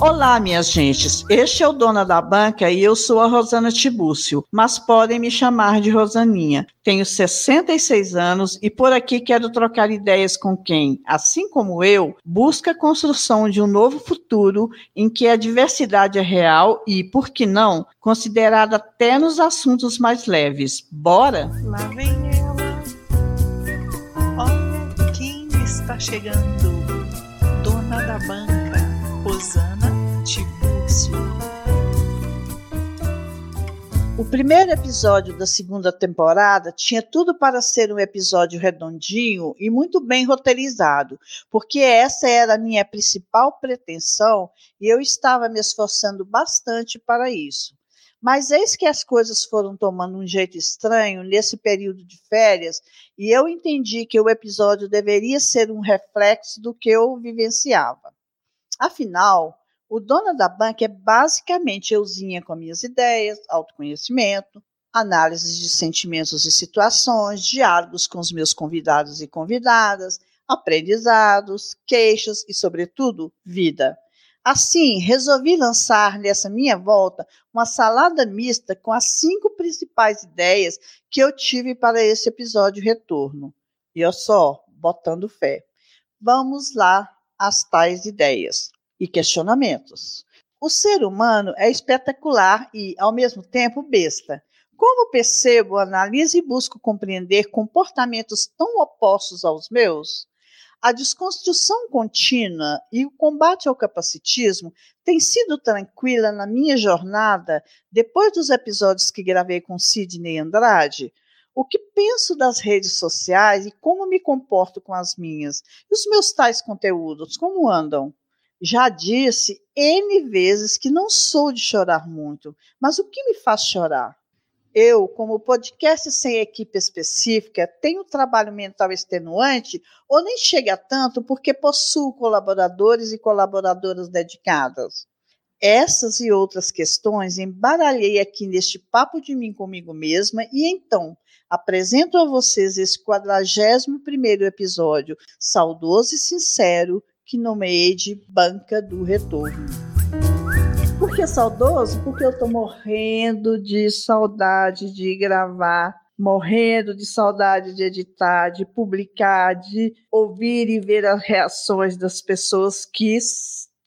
Olá, minhas gentes. Este é o Dona da Banca e eu sou a Rosana Tibúcio, mas podem me chamar de Rosaninha. Tenho 66 anos e por aqui quero trocar ideias com quem, assim como eu, busca a construção de um novo futuro em que a diversidade é real e, por que não, considerada até nos assuntos mais leves. Bora? Lá vem ela. Olha quem está chegando. Dona da Banca, Rosana O primeiro episódio da segunda temporada tinha tudo para ser um episódio redondinho e muito bem roteirizado, porque essa era a minha principal pretensão e eu estava me esforçando bastante para isso. Mas eis que as coisas foram tomando um jeito estranho nesse período de férias e eu entendi que o episódio deveria ser um reflexo do que eu vivenciava. Afinal, o Dona da Banca é basicamente euzinha com minhas ideias, autoconhecimento, análises de sentimentos e situações, diálogos com os meus convidados e convidadas, aprendizados, queixas e, sobretudo, vida. Assim, resolvi lançar nessa minha volta uma salada mista com as cinco principais ideias que eu tive para esse episódio retorno. E eu só, botando fé. Vamos lá às tais ideias e questionamentos. O ser humano é espetacular e, ao mesmo tempo, besta. Como percebo, analiso e busco compreender comportamentos tão opostos aos meus? A desconstrução contínua e o combate ao capacitismo tem sido tranquila na minha jornada depois dos episódios que gravei com Sidney Andrade? O que penso das redes sociais e como me comporto com as minhas? E os meus tais conteúdos, como andam? Já disse N vezes que não sou de chorar muito, mas o que me faz chorar? Eu, como podcast sem equipe específica, tenho trabalho mental extenuante ou nem chega tanto porque possuo colaboradores e colaboradoras dedicadas? Essas e outras questões embaralhei aqui neste papo de mim comigo mesma e então apresento a vocês esse 41 primeiro episódio, saudoso e sincero, que nomeei de Banca do Retorno. Por que saudoso? Porque eu estou morrendo de saudade de gravar, morrendo de saudade de editar, de publicar, de ouvir e ver as reações das pessoas que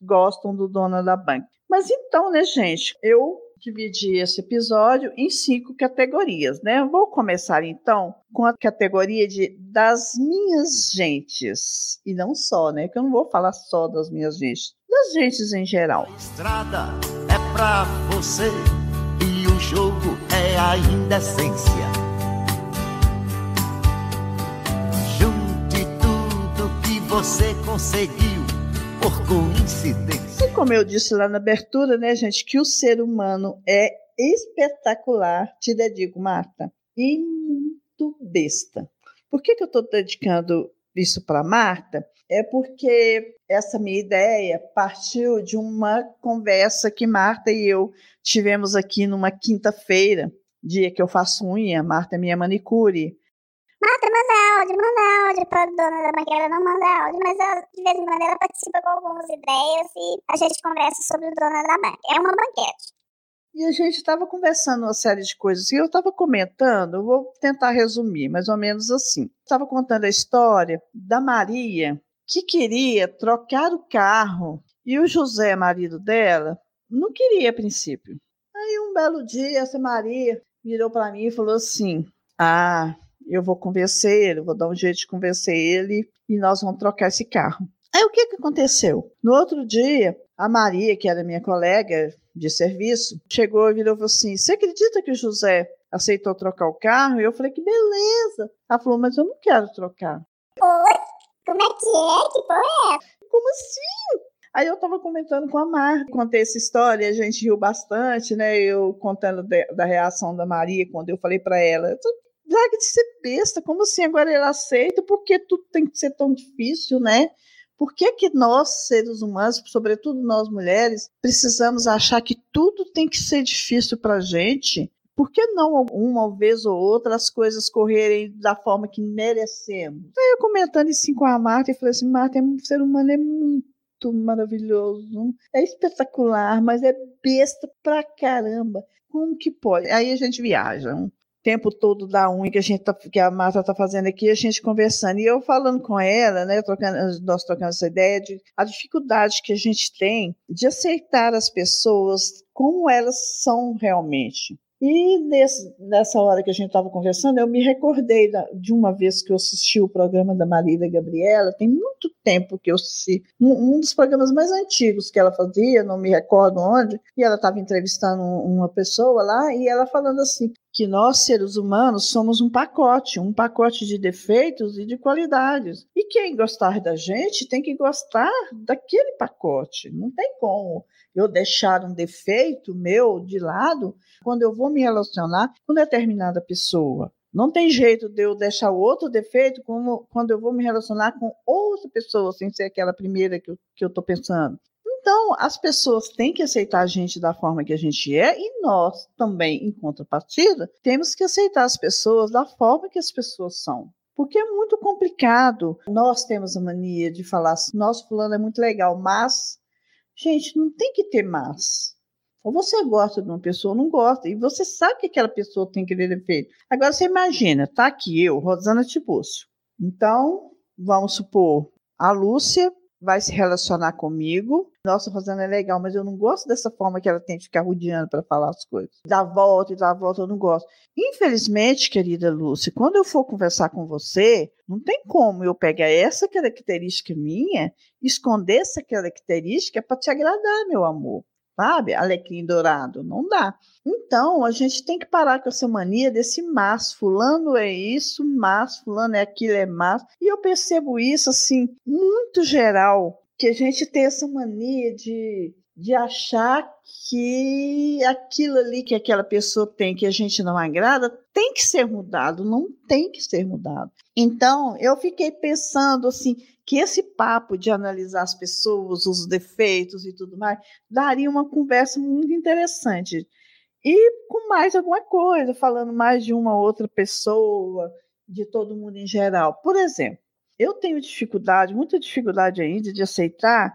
gostam do Dona da Banca. Mas então, né, gente, eu dividi esse episódio em cinco categorias, né? Vou começar então com a categoria de das minhas gentes e não só, né? Que eu não vou falar só das minhas gentes, das gentes em geral. A estrada é pra você e o jogo é a indecência. Junte tudo que você conseguiu por coincidência como eu disse lá na abertura, né, gente, que o ser humano é espetacular, te dedico, Marta, e muito besta. Por que, que eu estou dedicando isso para Marta? É porque essa minha ideia partiu de uma conversa que Marta e eu tivemos aqui numa quinta-feira, dia que eu faço unha, Marta é minha manicure. Marta, manda áudio, manda áudio para dona da banqueira, não manda áudio, mas ela, de vez em quando ela participa com algumas ideias e a gente conversa sobre o dona da banca. É uma banquete. E a gente estava conversando uma série de coisas e eu estava comentando, eu vou tentar resumir, mais ou menos assim. Estava contando a história da Maria, que queria trocar o carro e o José, marido dela, não queria a princípio. Aí um belo dia, essa Maria virou para mim e falou assim: Ah, eu vou convencer ele, vou dar um jeito de convencer ele e nós vamos trocar esse carro. Aí o que, que aconteceu? No outro dia, a Maria, que era minha colega de serviço, chegou e virou falou assim: Você acredita que o José aceitou trocar o carro? E eu falei: Que beleza! Ela falou: Mas eu não quero trocar. Oi? Como é que é? Que porra é? Como assim? Aí eu tava comentando com a Mar, contei essa história, a gente riu bastante, né? Eu contando de, da reação da Maria quando eu falei para ela, larga de ser besta, como assim agora ele aceita? Por que tudo tem que ser tão difícil, né? Por que, que nós, seres humanos, sobretudo nós mulheres, precisamos achar que tudo tem que ser difícil para a gente? Por que não uma vez ou outra as coisas correrem da forma que merecemos? Aí eu comentando isso com a Marta e falei assim, Marta, o ser humano é muito maravilhoso, é espetacular, mas é besta pra caramba. Como que pode? Aí a gente viaja, tempo todo da unha que a gente tá, que a Marta está fazendo aqui, a gente conversando e eu falando com ela, né, trocando, nós trocando essa ideia de a dificuldade que a gente tem de aceitar as pessoas como elas são realmente. E nesse, nessa hora que a gente estava conversando, eu me recordei da, de uma vez que eu assisti o programa da Marília Gabriela, tem muito tempo que eu assisti, um, um dos programas mais antigos que ela fazia, não me recordo onde, e ela estava entrevistando uma pessoa lá, e ela falando assim, que nós, seres humanos, somos um pacote, um pacote de defeitos e de qualidades. E quem gostar da gente tem que gostar daquele pacote, não tem como eu deixar um defeito meu de lado quando eu vou me relacionar com determinada pessoa. Não tem jeito de eu deixar outro defeito como quando eu vou me relacionar com outra pessoa, sem ser aquela primeira que eu estou pensando. Então, as pessoas têm que aceitar a gente da forma que a gente é e nós também, em contrapartida, temos que aceitar as pessoas da forma que as pessoas são. Porque é muito complicado. Nós temos a mania de falar, nosso fulano é muito legal, mas Gente, não tem que ter mais. Ou você gosta de uma pessoa ou não gosta, e você sabe que aquela pessoa tem aquele defeito. Agora você imagina, tá aqui eu, Rosana Tibúcio. Então, vamos supor, a Lúcia vai se relacionar comigo. Nossa, Rosana é legal, mas eu não gosto dessa forma que ela tem de ficar rodeando para falar as coisas. Dá volta e dá volta, eu não gosto. Infelizmente, querida Lúcia, quando eu for conversar com você, não tem como eu pegar essa característica minha, esconder essa característica para te agradar, meu amor sabe? Alecrim dourado, não dá. Então, a gente tem que parar com essa mania desse mas, fulano é isso, mas, fulano é aquilo, é mas. E eu percebo isso, assim, muito geral, que a gente tem essa mania de, de achar que aquilo ali que aquela pessoa tem que a gente não agrada tem que ser mudado, não tem que ser mudado. Então, eu fiquei pensando assim, que esse papo de analisar as pessoas, os defeitos e tudo mais, daria uma conversa muito interessante. E com mais alguma coisa, falando mais de uma outra pessoa, de todo mundo em geral. Por exemplo, eu tenho dificuldade, muita dificuldade ainda de aceitar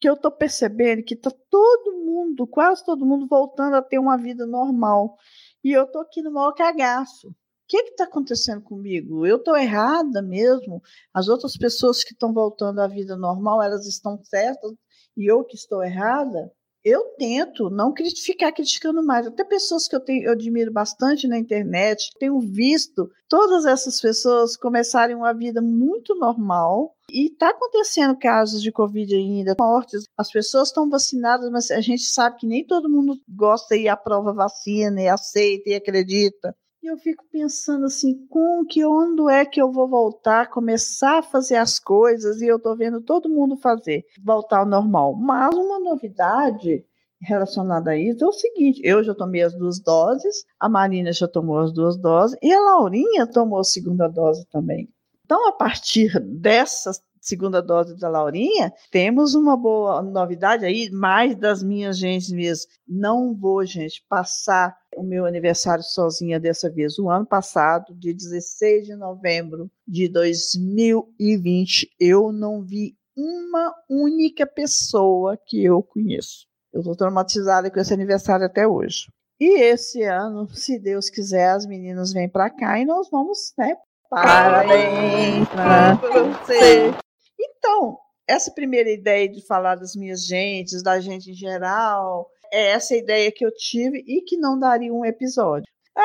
que eu estou percebendo que está todo mundo, quase todo mundo, voltando a ter uma vida normal. E eu estou aqui no maior cagaço que está acontecendo comigo? Eu estou errada mesmo? As outras pessoas que estão voltando à vida normal, elas estão certas e eu que estou errada? Eu tento não ficar criticando mais. Até pessoas que eu, tenho, eu admiro bastante na internet, tenho visto todas essas pessoas começarem uma vida muito normal. E está acontecendo casos de Covid ainda, mortes. As pessoas estão vacinadas, mas a gente sabe que nem todo mundo gosta e aprova vacina, e aceita e acredita. E eu fico pensando assim, com que onde é que eu vou voltar, começar a fazer as coisas e eu estou vendo todo mundo fazer, voltar ao normal. Mas uma novidade relacionada a isso é o seguinte: eu já tomei as duas doses, a Marina já tomou as duas doses e a Laurinha tomou a segunda dose também. Então, a partir dessas segunda dose da Laurinha, temos uma boa novidade aí, mais das minhas gentes mesmo. Não vou, gente, passar o meu aniversário sozinha dessa vez. O ano passado, de 16 de novembro de 2020, eu não vi uma única pessoa que eu conheço. Eu estou traumatizada com esse aniversário até hoje. E esse ano, se Deus quiser, as meninas vêm para cá e nós vamos, né? Parabéns para você. Então, essa primeira ideia de falar das minhas gentes, da gente em geral, é essa ideia que eu tive e que não daria um episódio. Ai,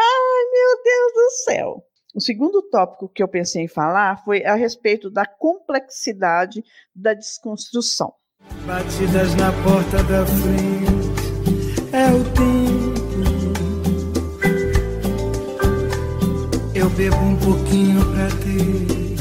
meu Deus do céu! O segundo tópico que eu pensei em falar foi a respeito da complexidade da desconstrução. Batidas na porta da frente é o tempo. Eu bebo um pouquinho pra ter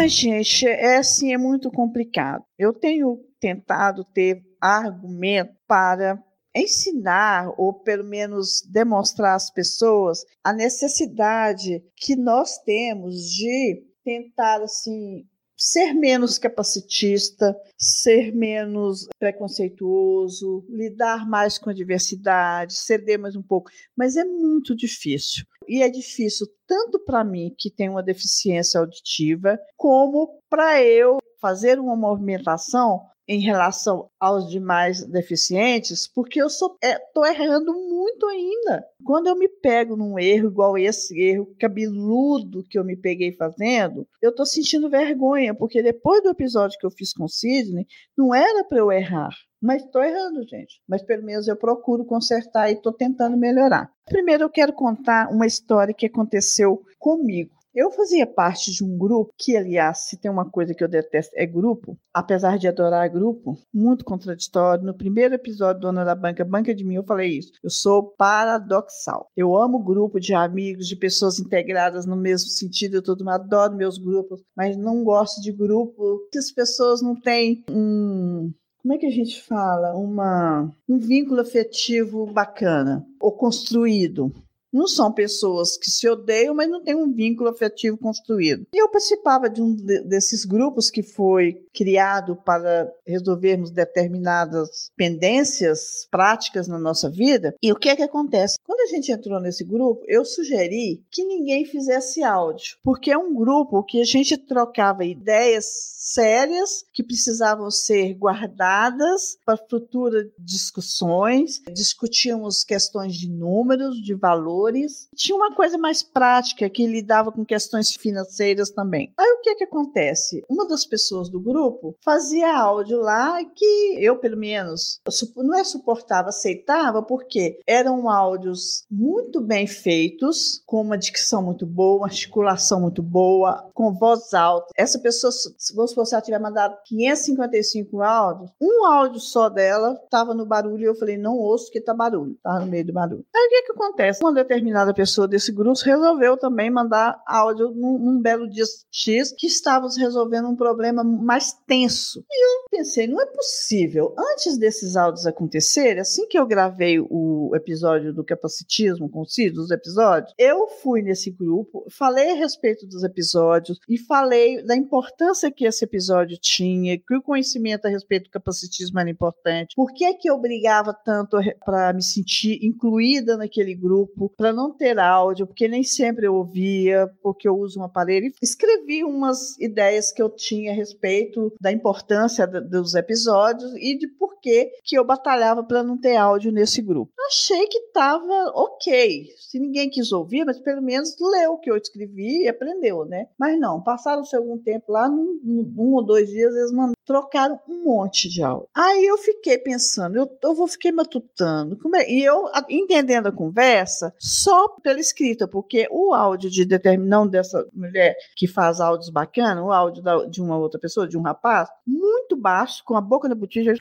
Ai, gente, é assim, é muito complicado. Eu tenho tentado ter argumento para ensinar ou pelo menos demonstrar às pessoas a necessidade que nós temos de tentar assim ser menos capacitista, ser menos preconceituoso, lidar mais com a diversidade, ceder mais um pouco, mas é muito difícil. E é difícil tanto para mim, que tenho uma deficiência auditiva, como para eu fazer uma movimentação em relação aos demais deficientes, porque eu estou é, errando muito ainda. Quando eu me pego num erro igual esse erro cabeludo que eu me peguei fazendo, eu estou sentindo vergonha, porque depois do episódio que eu fiz com o Sidney, não era para eu errar. Mas estou errando, gente. Mas pelo menos eu procuro consertar e estou tentando melhorar. Primeiro eu quero contar uma história que aconteceu comigo. Eu fazia parte de um grupo que, aliás, se tem uma coisa que eu detesto é grupo, apesar de adorar grupo, muito contraditório. No primeiro episódio Dona da Banca, Banca de Mim, eu falei isso. Eu sou paradoxal. Eu amo grupo de amigos, de pessoas integradas no mesmo sentido, eu todo adoro meus grupos, mas não gosto de grupo que as pessoas não têm um como é que a gente fala? Uma, um vínculo afetivo bacana ou construído não são pessoas que se odeiam, mas não têm um vínculo afetivo construído. E eu participava de um desses grupos que foi criado para resolvermos determinadas pendências práticas na nossa vida. E o que é que acontece? Quando a gente entrou nesse grupo, eu sugeri que ninguém fizesse áudio, porque é um grupo que a gente trocava ideias sérias que precisavam ser guardadas para futuras discussões, discutíamos questões de números, de valores valores. Tinha uma coisa mais prática que lidava com questões financeiras também. Aí o que que acontece? Uma das pessoas do grupo fazia áudio lá que eu, pelo menos, não é suportava, aceitava, porque eram áudios muito bem feitos, com uma dicção muito boa, articulação muito boa, com voz alta. Essa pessoa, se ela tiver mandado 555 áudios, um áudio só dela estava no barulho e eu falei, não ouço que tá barulho, tá no meio do barulho. Aí o que que acontece? Uma determinada pessoa desse grupo resolveu também mandar áudio num, num, belo dia X que estávamos resolvendo um problema mais tenso. E eu pensei, não é possível. Antes desses áudios acontecerem, assim que eu gravei o episódio do capacitismo com os episódios, eu fui nesse grupo, falei a respeito dos episódios e falei da importância que esse episódio tinha, que o conhecimento a respeito do capacitismo era importante, por que que eu brigava tanto para me sentir incluída naquele grupo, para não ter áudio, porque nem sempre eu ouvia, porque eu uso um aparelho. Escrevi umas ideias que eu tinha a respeito da importância dos episódios e de por que eu batalhava para não ter áudio nesse grupo. Achei que estava ok. Se ninguém quis ouvir, mas pelo menos leu o que eu escrevi e aprendeu, né? Mas não, passaram-se algum tempo lá, num, num, um ou dois dias, eles mandaram trocaram um monte de áudio. Aí eu fiquei pensando, eu, eu vou fiquei matutando. É? E eu entendendo a conversa só pela escrita, porque o áudio de determinação dessa mulher que faz áudios bacanas, o áudio da, de uma outra pessoa, de um rapaz, muito baixo, com a boca na botija.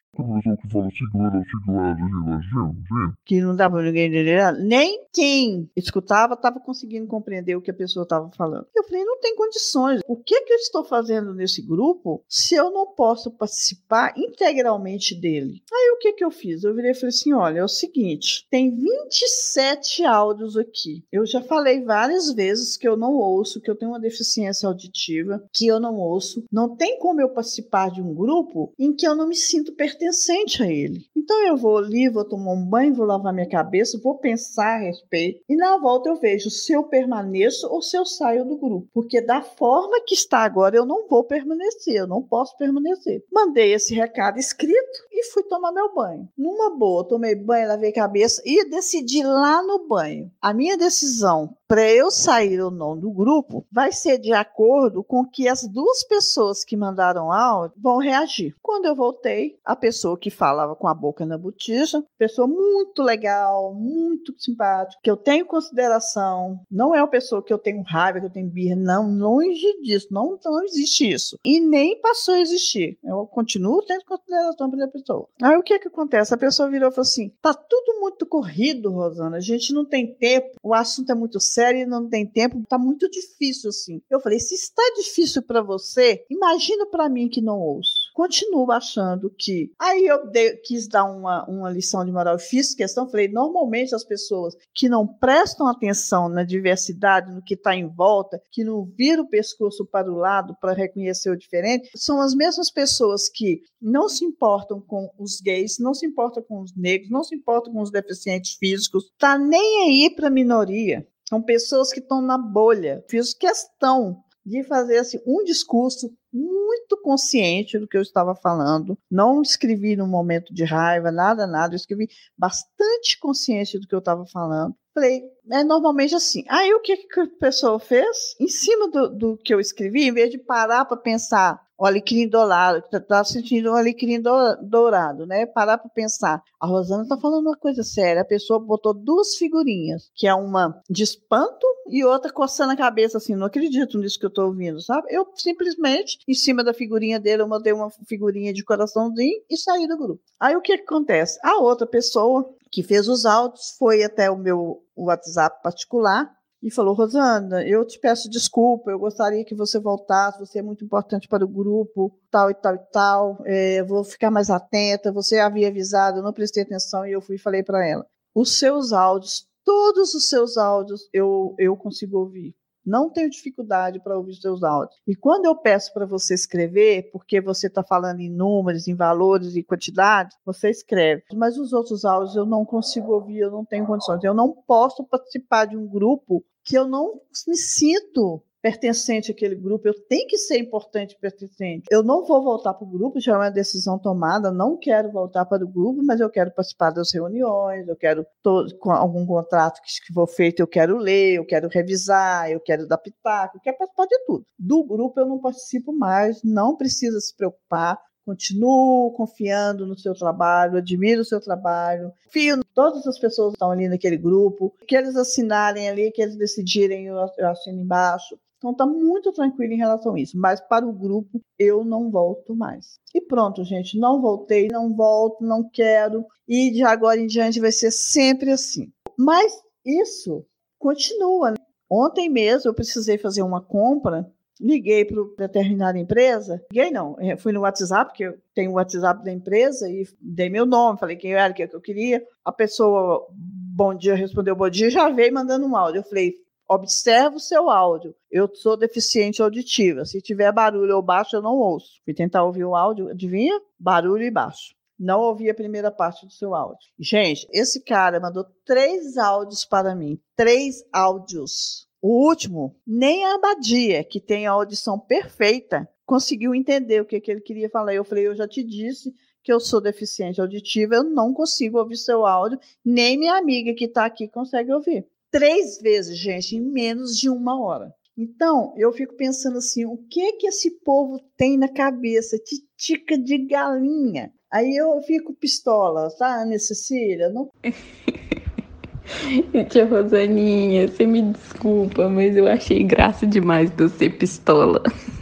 Que não dava pra ninguém entender. Nem quem escutava estava conseguindo compreender o que a pessoa estava falando. Eu falei, não tem condições. O que, que eu estou fazendo nesse grupo se eu não posso posso participar integralmente dele. Aí o que que eu fiz? Eu virei e falei assim: olha, é o seguinte, tem 27 áudios aqui. Eu já falei várias vezes que eu não ouço, que eu tenho uma deficiência auditiva, que eu não ouço. Não tem como eu participar de um grupo em que eu não me sinto pertencente a ele. Então eu vou ali, vou tomar um banho, vou lavar minha cabeça, vou pensar a respeito e na volta eu vejo se eu permaneço ou se eu saio do grupo. Porque da forma que está agora eu não vou permanecer, eu não posso permanecer. Mandei esse recado escrito e fui tomar meu banho. Numa boa, tomei banho, lavei cabeça e decidi lá no banho. A minha decisão para eu sair ou não do grupo vai ser de acordo com que as duas pessoas que mandaram áudio vão reagir. Quando eu voltei, a pessoa que falava com a boca na botija, pessoa muito legal, muito simpática, que eu tenho consideração, não é uma pessoa que eu tenho raiva, que eu tenho birra, não, longe disso, não, não existe isso. E nem passou a existir. Eu continuo tendo consideração pela pessoa. Aí o que que acontece? A pessoa virou e falou assim: tá tudo muito corrido, Rosana, a gente não tem tempo, o assunto é muito sério série não tem tempo, tá muito difícil assim. Eu falei, se está difícil para você, imagina para mim que não ouço. Continuo achando que. Aí eu dei, quis dar uma, uma lição de moral, fiz questão, falei, normalmente as pessoas que não prestam atenção na diversidade, no que está em volta, que não viram o pescoço para o lado para reconhecer o diferente, são as mesmas pessoas que não se importam com os gays, não se importam com os negros, não se importam com os deficientes físicos, tá nem aí para a minoria São pessoas que estão na bolha. Fiz questão de fazer assim, um discurso muito consciente do que eu estava falando. Não escrevi num momento de raiva, nada, nada. Eu escrevi bastante consciente do que eu estava falando. Falei, é normalmente assim. Aí o que, que a pessoa fez? Em cima do, do que eu escrevi, em vez de parar para pensar o alecrim dourado, que tá sentindo o alecrim dourado, né? Parar para pensar. A Rosana tá falando uma coisa séria. A pessoa botou duas figurinhas, que é uma de espanto e outra coçando a cabeça assim, não acredito nisso que eu tô ouvindo, sabe? Eu simplesmente, em cima da figurinha dele, eu mandei uma figurinha de coraçãozinho e saí do grupo. Aí o que, que acontece? A outra pessoa que fez os áudios foi até o meu WhatsApp particular e falou: Rosana, eu te peço desculpa, eu gostaria que você voltasse, você é muito importante para o grupo, tal e tal e tal, é, vou ficar mais atenta. Você havia avisado, eu não prestei atenção e eu fui e falei para ela: os seus áudios, todos os seus áudios eu, eu consigo ouvir. Não tenho dificuldade para ouvir seus áudios. E quando eu peço para você escrever, porque você está falando em números, em valores e quantidade, você escreve. Mas os outros áudios eu não consigo ouvir, eu não tenho condições. Eu não posso participar de um grupo que eu não me sinto pertencente àquele grupo, eu tenho que ser importante e pertencente. Eu não vou voltar para o grupo, já é uma decisão tomada, não quero voltar para o grupo, mas eu quero participar das reuniões, eu quero, todo, com algum contrato que, for feito, eu quero ler, eu quero revisar, eu quero dar pitaco, eu quero participar de tudo. Do grupo eu não participo mais, não precisa se preocupar, continuo confiando no seu trabalho, admiro o seu trabalho, confio em todas as pessoas que estão ali naquele grupo, que eles assinarem ali, que eles decidirem, eu assino embaixo. Então está muito tranquilo em relação a isso. Mas para o grupo eu não volto mais. E pronto, gente, não voltei, não volto, não quero. E de agora em diante vai ser sempre assim. Mas isso continua. Né? Ontem mesmo eu precisei fazer uma compra liguei para determinada empresa, liguei não, é, fui no WhatsApp, que eu tenho o WhatsApp da empresa, e dei meu nome, falei quem era, o que eu queria. A pessoa, bom dia, respondeu bom dia, já veio mandando um áudio. Eu falei, observa o seu áudio. Eu sou deficiente auditiva. Se tiver barulho ou baixo, eu não ouço. Fui tentar ouvir o áudio, adivinha? Barulho e baixo. Não ouvi a primeira parte do seu áudio. Gente, esse cara mandou três áudios para mim. Três áudios. O último, nem a Abadia, que tem a audição perfeita, conseguiu entender o que, que ele queria falar. Eu falei, eu já te disse que eu sou deficiente auditiva, eu não consigo ouvir seu áudio, nem minha amiga que está aqui consegue ouvir três vezes, gente, em menos de uma hora. Então, eu fico pensando assim, o que que esse povo tem na cabeça? Titica de galinha. Aí eu fico pistola, tá, Ana Cecília? Não... Tia Rosaninha, você me desculpa, mas eu achei graça demais de ser pistola.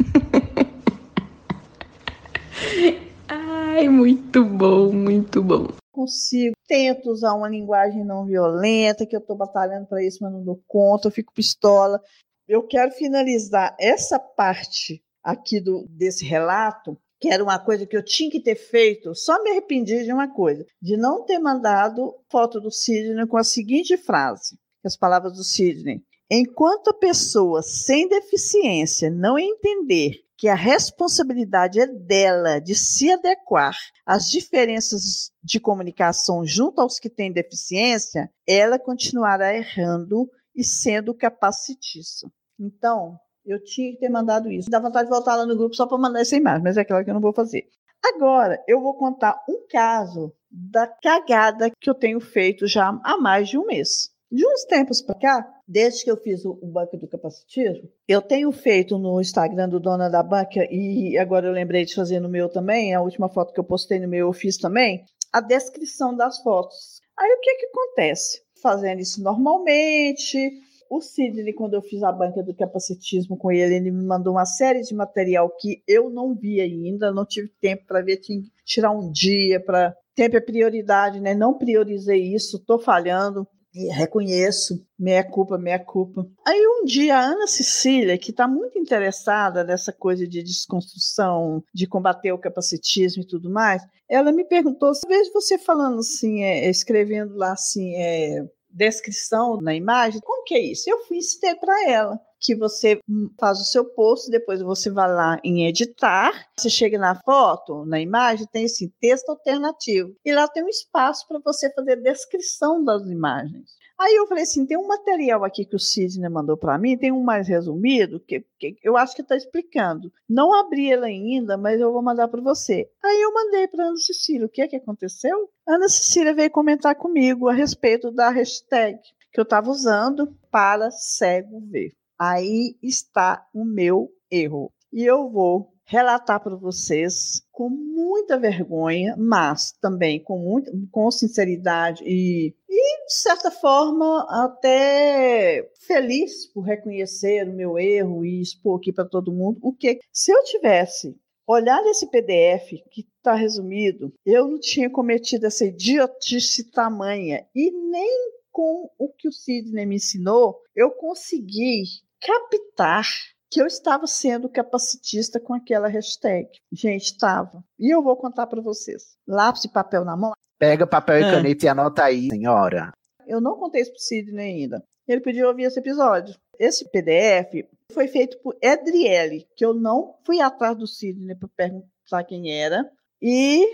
Ai, muito bom, muito bom consigo, tento usar uma linguagem não violenta, que eu estou batalhando para isso, mas não dou conta, eu fico pistola. Eu quero finalizar essa parte aqui do, desse relato, que era uma coisa que eu tinha que ter feito, só me arrependi de uma coisa, de não ter mandado foto do Sidney com a seguinte frase, as palavras do Sidney. Enquanto a pessoa sem deficiência não entender que a responsabilidade é dela de se adequar às diferenças de comunicação junto aos que têm deficiência, ela continuará errando e sendo capacitista. Então, eu tinha que ter mandado isso. Dá vontade de voltar lá no grupo só para mandar essa imagem, mas é aquela que eu não vou fazer. Agora, eu vou contar um caso da cagada que eu tenho feito já há mais de um mês. De uns tempos para cá, desde que eu fiz o, banco do capacitismo, eu tenho feito no Instagram do Dona da Banca, e agora eu lembrei de fazer no meu também, a última foto que eu postei no meu eu fiz também, a descrição das fotos. Aí o que que acontece? Fazendo isso normalmente, o Sidney, quando eu fiz a banca do capacitismo com ele, ele me mandou uma série de material que eu não vi ainda, não tive tempo para ver, tinha que tirar um dia para. Tempo é prioridade, né? Não priorizei isso, estou falhando reconheço, meia culpa, meia culpa. Aí um dia a Ana Cecília, que está muito interessada nessa coisa de desconstrução, de combater o capacitismo e tudo mais, ela me perguntou, vejo você falando assim, é, escrevendo lá assim, é, descrição na imagem, como que é isso? Eu fui ensinar para ela que você faz o seu post, depois você vai lá em editar, você chega na foto, na imagem, tem esse texto alternativo. E lá tem um espaço para você fazer descrição das imagens. Aí eu falei assim, tem um material aqui que o Sidney mandou para mim, tem um mais resumido, que, que eu acho que está explicando. Não abri ele ainda, mas eu vou mandar para você. Aí eu mandei para Ana Cecília, o que é que aconteceu? Ana Cecília veio comentar comigo a respeito da hashtag que eu estava usando para cego ver. Aí está o meu erro. E eu vou relatar para vocês com muita vergonha, mas também com, muito, com sinceridade e, e, de certa forma, até feliz por reconhecer o meu erro e expor aqui para todo mundo o que, se eu tivesse olhado esse PDF que está resumido, eu não tinha cometido essa idiotice tamanha e nem com o que o Sidney me ensinou, eu consegui captar que eu estava sendo capacitista com aquela hashtag. Gente, estava. E eu vou contar para vocês. Lápis e papel na mão. Pega papel e é. caneta e anota aí, senhora. Eu não contei isso para o Sidney ainda. Ele pediu ouvir esse episódio. Esse PDF foi feito por Edriele, que eu não fui atrás do Sidney para perguntar quem era. E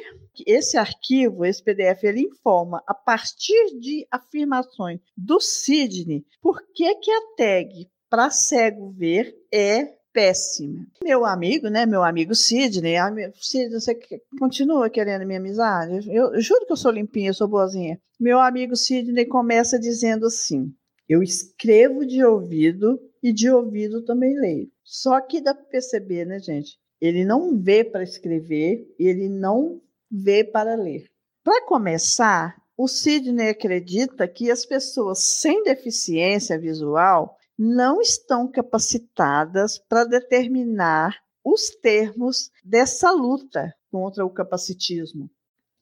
esse arquivo, esse PDF, ele informa, a partir de afirmações do Sidney, por que, que a tag para cego ver é péssima. Meu amigo, né, meu amigo Sidney, Sidney, você continua querendo minha amizade? Eu, eu juro que eu sou limpinha, eu sou boazinha. Meu amigo Sidney começa dizendo assim: eu escrevo de ouvido e de ouvido também leio. Só que dá para perceber, né, gente? Ele não vê para escrever, ele não vê para ler. Para começar, o Sidney acredita que as pessoas sem deficiência visual não estão capacitadas para determinar os termos dessa luta contra o capacitismo.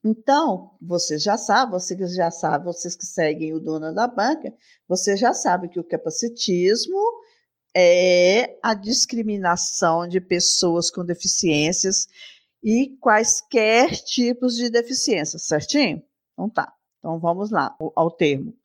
Então, você já sabe, vocês já sabem, vocês que seguem o dono da banca, você já sabe que o capacitismo é a discriminação de pessoas com deficiências e quaisquer tipos de deficiência, certinho? Então tá. Então vamos lá ao termo.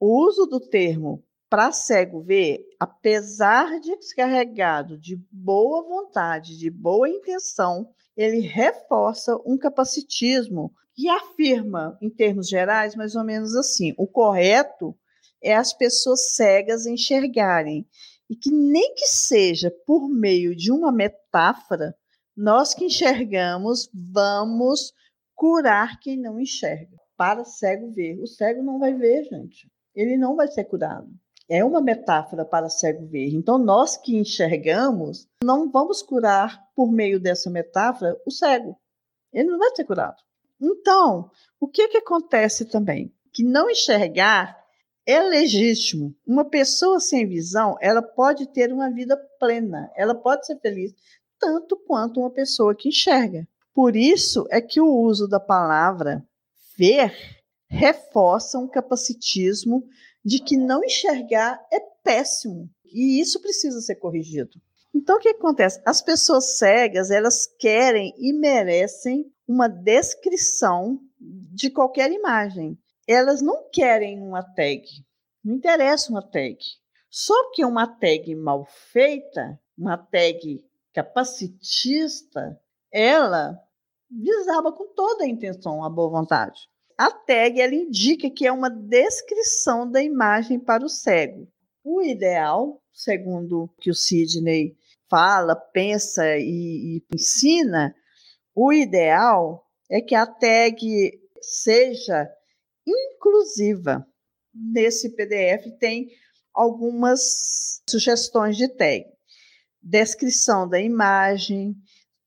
O uso do termo para cego ver, apesar de descarregado de boa vontade, de boa intenção, ele reforça um capacitismo que afirma, em termos gerais, mais ou menos assim: o correto é as pessoas cegas enxergarem, e que nem que seja por meio de uma metáfora, nós que enxergamos vamos curar quem não enxerga. Para cego ver. O cego não vai ver, gente. Ele não vai ser curado é uma metáfora para cego ver. Então, nós que enxergamos, não vamos curar por meio dessa metáfora o cego. Ele não vai ser curado. Então, o que, que acontece também? Que não enxergar é legítimo. Uma pessoa sem visão, ela pode ter uma vida plena, ela pode ser feliz tanto quanto uma pessoa que enxerga. Por isso é que o uso da palavra ver reforça um capacitismo de que não enxergar é péssimo e isso precisa ser corrigido. Então o que acontece? As pessoas cegas, elas querem e merecem uma descrição de qualquer imagem. Elas não querem uma tag. Não interessa uma tag. Só que uma tag mal feita, uma tag capacitista, ela desaba com toda a intenção, a boa vontade. A tag ela indica que é uma descrição da imagem para o cego. O ideal, segundo o que o Sidney fala, pensa e, e ensina, o ideal é que a tag seja inclusiva. Nesse PDF tem algumas sugestões de tag. Descrição da imagem,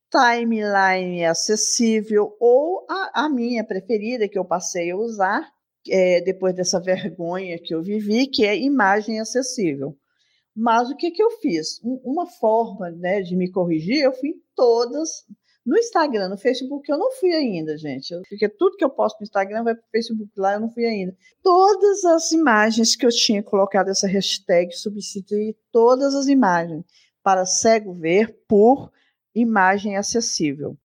timeline acessível ou a, a, minha preferida que eu passei a usar é, depois dessa vergonha que eu vivi, que é imagem acessível. Mas o que, que eu fiz? uma forma né, de me corrigir, eu fui em todas. No Instagram, no Facebook, eu não fui ainda, gente. Porque tudo que eu posto no Instagram vai para o Facebook lá, eu não fui ainda. Todas as imagens que eu tinha colocado essa hashtag, substituí todas as imagens para cego ver por imagem acessível.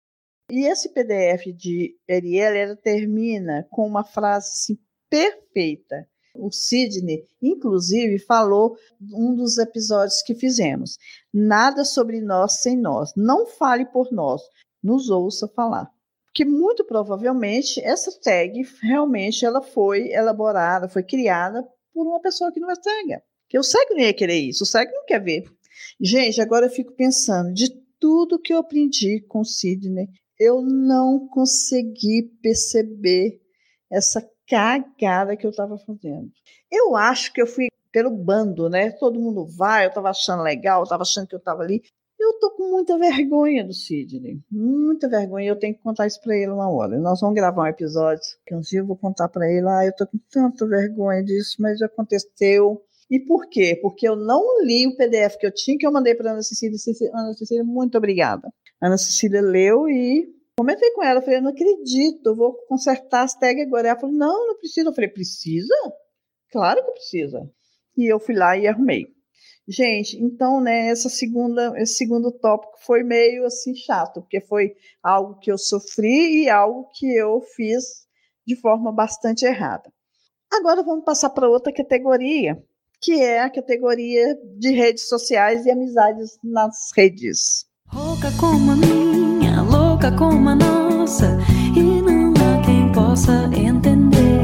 E esse PDF de Ariel termina com uma frase assim, perfeita. O Sidney, inclusive, falou um dos episódios que fizemos. Nada sobre nós sem nós. Não fale por nós. Nos ouça falar. Porque muito provavelmente essa tag realmente ela foi elaborada, foi criada por uma pessoa que não é cega. Porque o cego não ia querer isso, o cego não quer ver. Gente, agora eu fico pensando, de tudo que eu aprendi com Sidney, eu não consegui perceber essa cagada que eu estava fazendo. Eu acho que eu fui pelo bando, né? Todo mundo vai, eu estava achando legal, eu estava achando que eu estava ali. Eu tô com muita vergonha do Sidney, muita vergonha. Eu tenho que contar isso para ele uma hora. Nós vamos gravar um episódio que um dia eu vou contar para ele. Ah, eu tô com tanta vergonha disso, mas aconteceu. E por quê? Porque eu não li o PDF que eu tinha, que eu mandei para Ana Cecília. Ana Cecília, muito obrigada. Ana Cecília leu e comentei com ela. Falei, eu não acredito, eu vou consertar as tags agora. Ela falou, não, não precisa. Eu falei, precisa? Claro que precisa. E eu fui lá e arrumei. Gente, então, né, essa segunda, esse segundo tópico foi meio assim chato, porque foi algo que eu sofri e algo que eu fiz de forma bastante errada. Agora vamos passar para outra categoria, que é a categoria de redes sociais e amizades nas redes. Louca como a minha, louca como a nossa, e não há quem possa entender.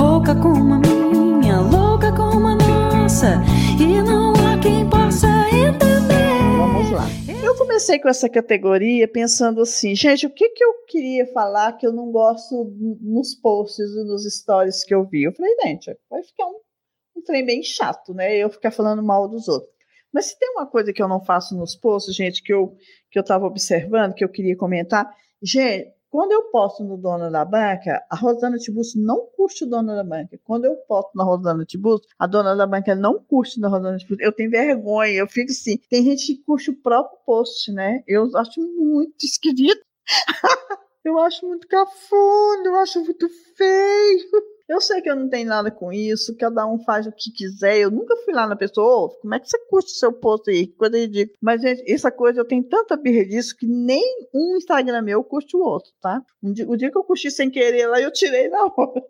Louca como a minha, louca como a nossa, e não há quem possa entender. Vamos lá. Eu comecei com essa categoria pensando assim, gente, o que, que eu queria falar que eu não gosto nos posts e nos stories que eu vi? Eu falei, gente, vai ficar um, um trem bem chato, né? Eu ficar falando mal dos outros. Mas se tem uma coisa que eu não faço nos posts, gente, que eu que eu estava observando, que eu queria comentar, gente, quando eu posto no Dona da Banca, a Rosana Tibus não curte o Dona da Banca. Quando eu posto na Rosana Tibus, a Dona da Banca não curte na Rosana Tibus. Eu tenho vergonha, eu fico assim. Tem gente que curte o próprio post, né? Eu acho muito esquisito. eu acho muito cafona, eu acho muito feio. Eu sei que eu não tenho nada com isso, cada um faz o que quiser. Eu nunca fui lá na pessoa, oh, como é que você curte o seu post aí? Que coisa ridícula. Mas, gente, essa coisa eu tenho tanta birra disso que nem um Instagram meu curte o outro, tá? Um dia, o dia que eu curti sem querer lá, eu tirei na hora.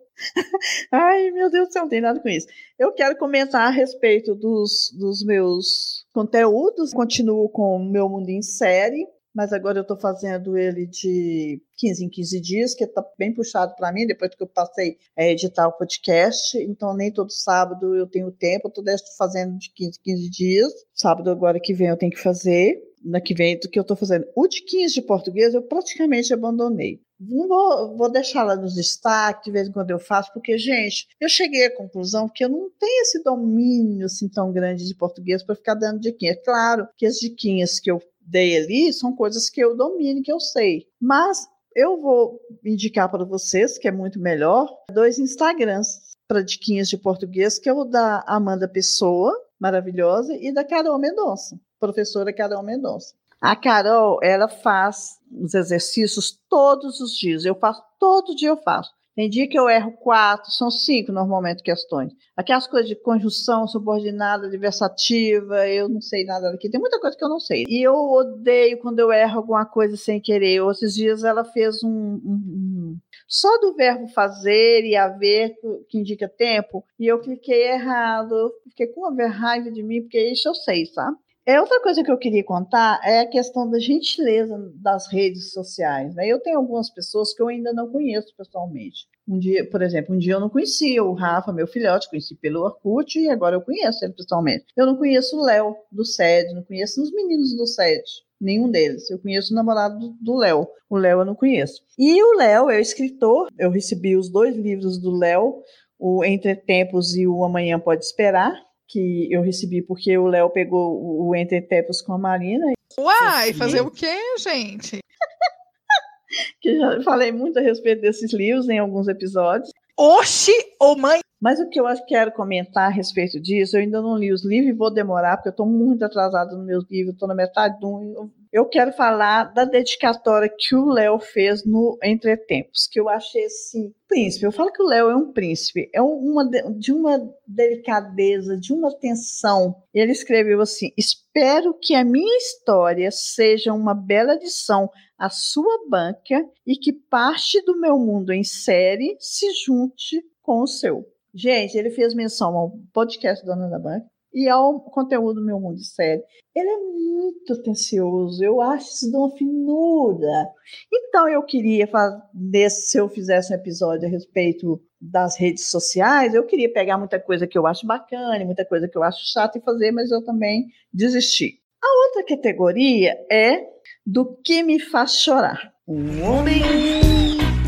Ai, meu Deus do céu, não tem nada com isso. Eu quero comentar a respeito dos, dos meus conteúdos. Continuo com o meu mundo em série mas agora eu estou fazendo ele de 15 em 15 dias, que está bem puxado para mim, depois que eu passei a editar o podcast, então nem todo sábado eu tenho tempo, eu estou fazendo de 15 em 15 dias, sábado agora que vem eu tenho que fazer, na que vem do que eu estou fazendo. O de 15 de português eu praticamente abandonei. Não vou, vou deixar lá nos destaques, de vez em quando eu faço, porque, gente, eu cheguei à conclusão que eu não tenho esse domínio assim tão grande de português para ficar dando diquinhas. É claro que as diquinhas que eu dei ali são coisas que eu domino, que eu sei. Mas eu vou indicar para vocês, que é muito melhor, dois Instagrams para diquinhas de português, que é o da Amanda Pessoa, maravilhosa, e da Carol Mendonça, professora Carol Mendonça. A Carol, ela faz os exercícios todos os dias. Eu faço, todo dia eu faço. Tem dia que eu erro quatro, são cinco normalmente questões. Aquelas coisas de conjunção, subordinada, adversativa, eu não sei nada daqui. Tem muita coisa que eu não sei. E eu odeio quando eu erro alguma coisa sem querer. Outros dias ela fez um, um, um só do verbo fazer e haver, que indica tempo, e eu cliquei errado. Fiquei com uma raiva de mim, porque isso eu sei, sabe? É, outra coisa que eu queria contar é a questão da gentileza das redes sociais. Né? Eu tenho algumas pessoas que eu ainda não conheço pessoalmente. Um dia, por exemplo, um dia eu não conhecia o Rafa, meu filhote, conheci pelo Orkut e agora eu conheço ele pessoalmente. Eu não conheço o Léo do SED, não conheço os meninos do SED, nenhum deles. Eu conheço o namorado do Léo. O Léo eu não conheço. E o Léo é escritor, eu recebi os dois livros do Léo, o Entre Tempos e o Amanhã Pode Esperar que eu recebi porque o Léo pegou o Entre Tempos com a Marina. Uai, fazer o quê, gente? que já falei muito a respeito desses livros em alguns episódios. Oxi, ô oh mãe! Mas o que eu quero comentar a respeito disso, eu ainda não li os livros e vou demorar, porque eu estou muito atrasado nos meus livros, estou na metade de um. Eu quero falar da dedicatória que o Léo fez no Entretempos, que eu achei assim, príncipe. Eu falo que o Léo é um príncipe, é uma de uma delicadeza, de uma atenção. Ele escreveu assim: Espero que a minha história seja uma bela adição à sua banca e que parte do meu mundo em série se junte com o seu. Gente, ele fez menção ao podcast Dona da Banca e ao conteúdo Meu Mundo de Série. Ele é muito atencioso, eu acho isso de uma finura. Então eu queria fazer, se eu fizesse um episódio a respeito das redes sociais, eu queria pegar muita coisa que eu acho bacana, muita coisa que eu acho chata e fazer, mas eu também desisti. A outra categoria é do que me faz chorar. Um homem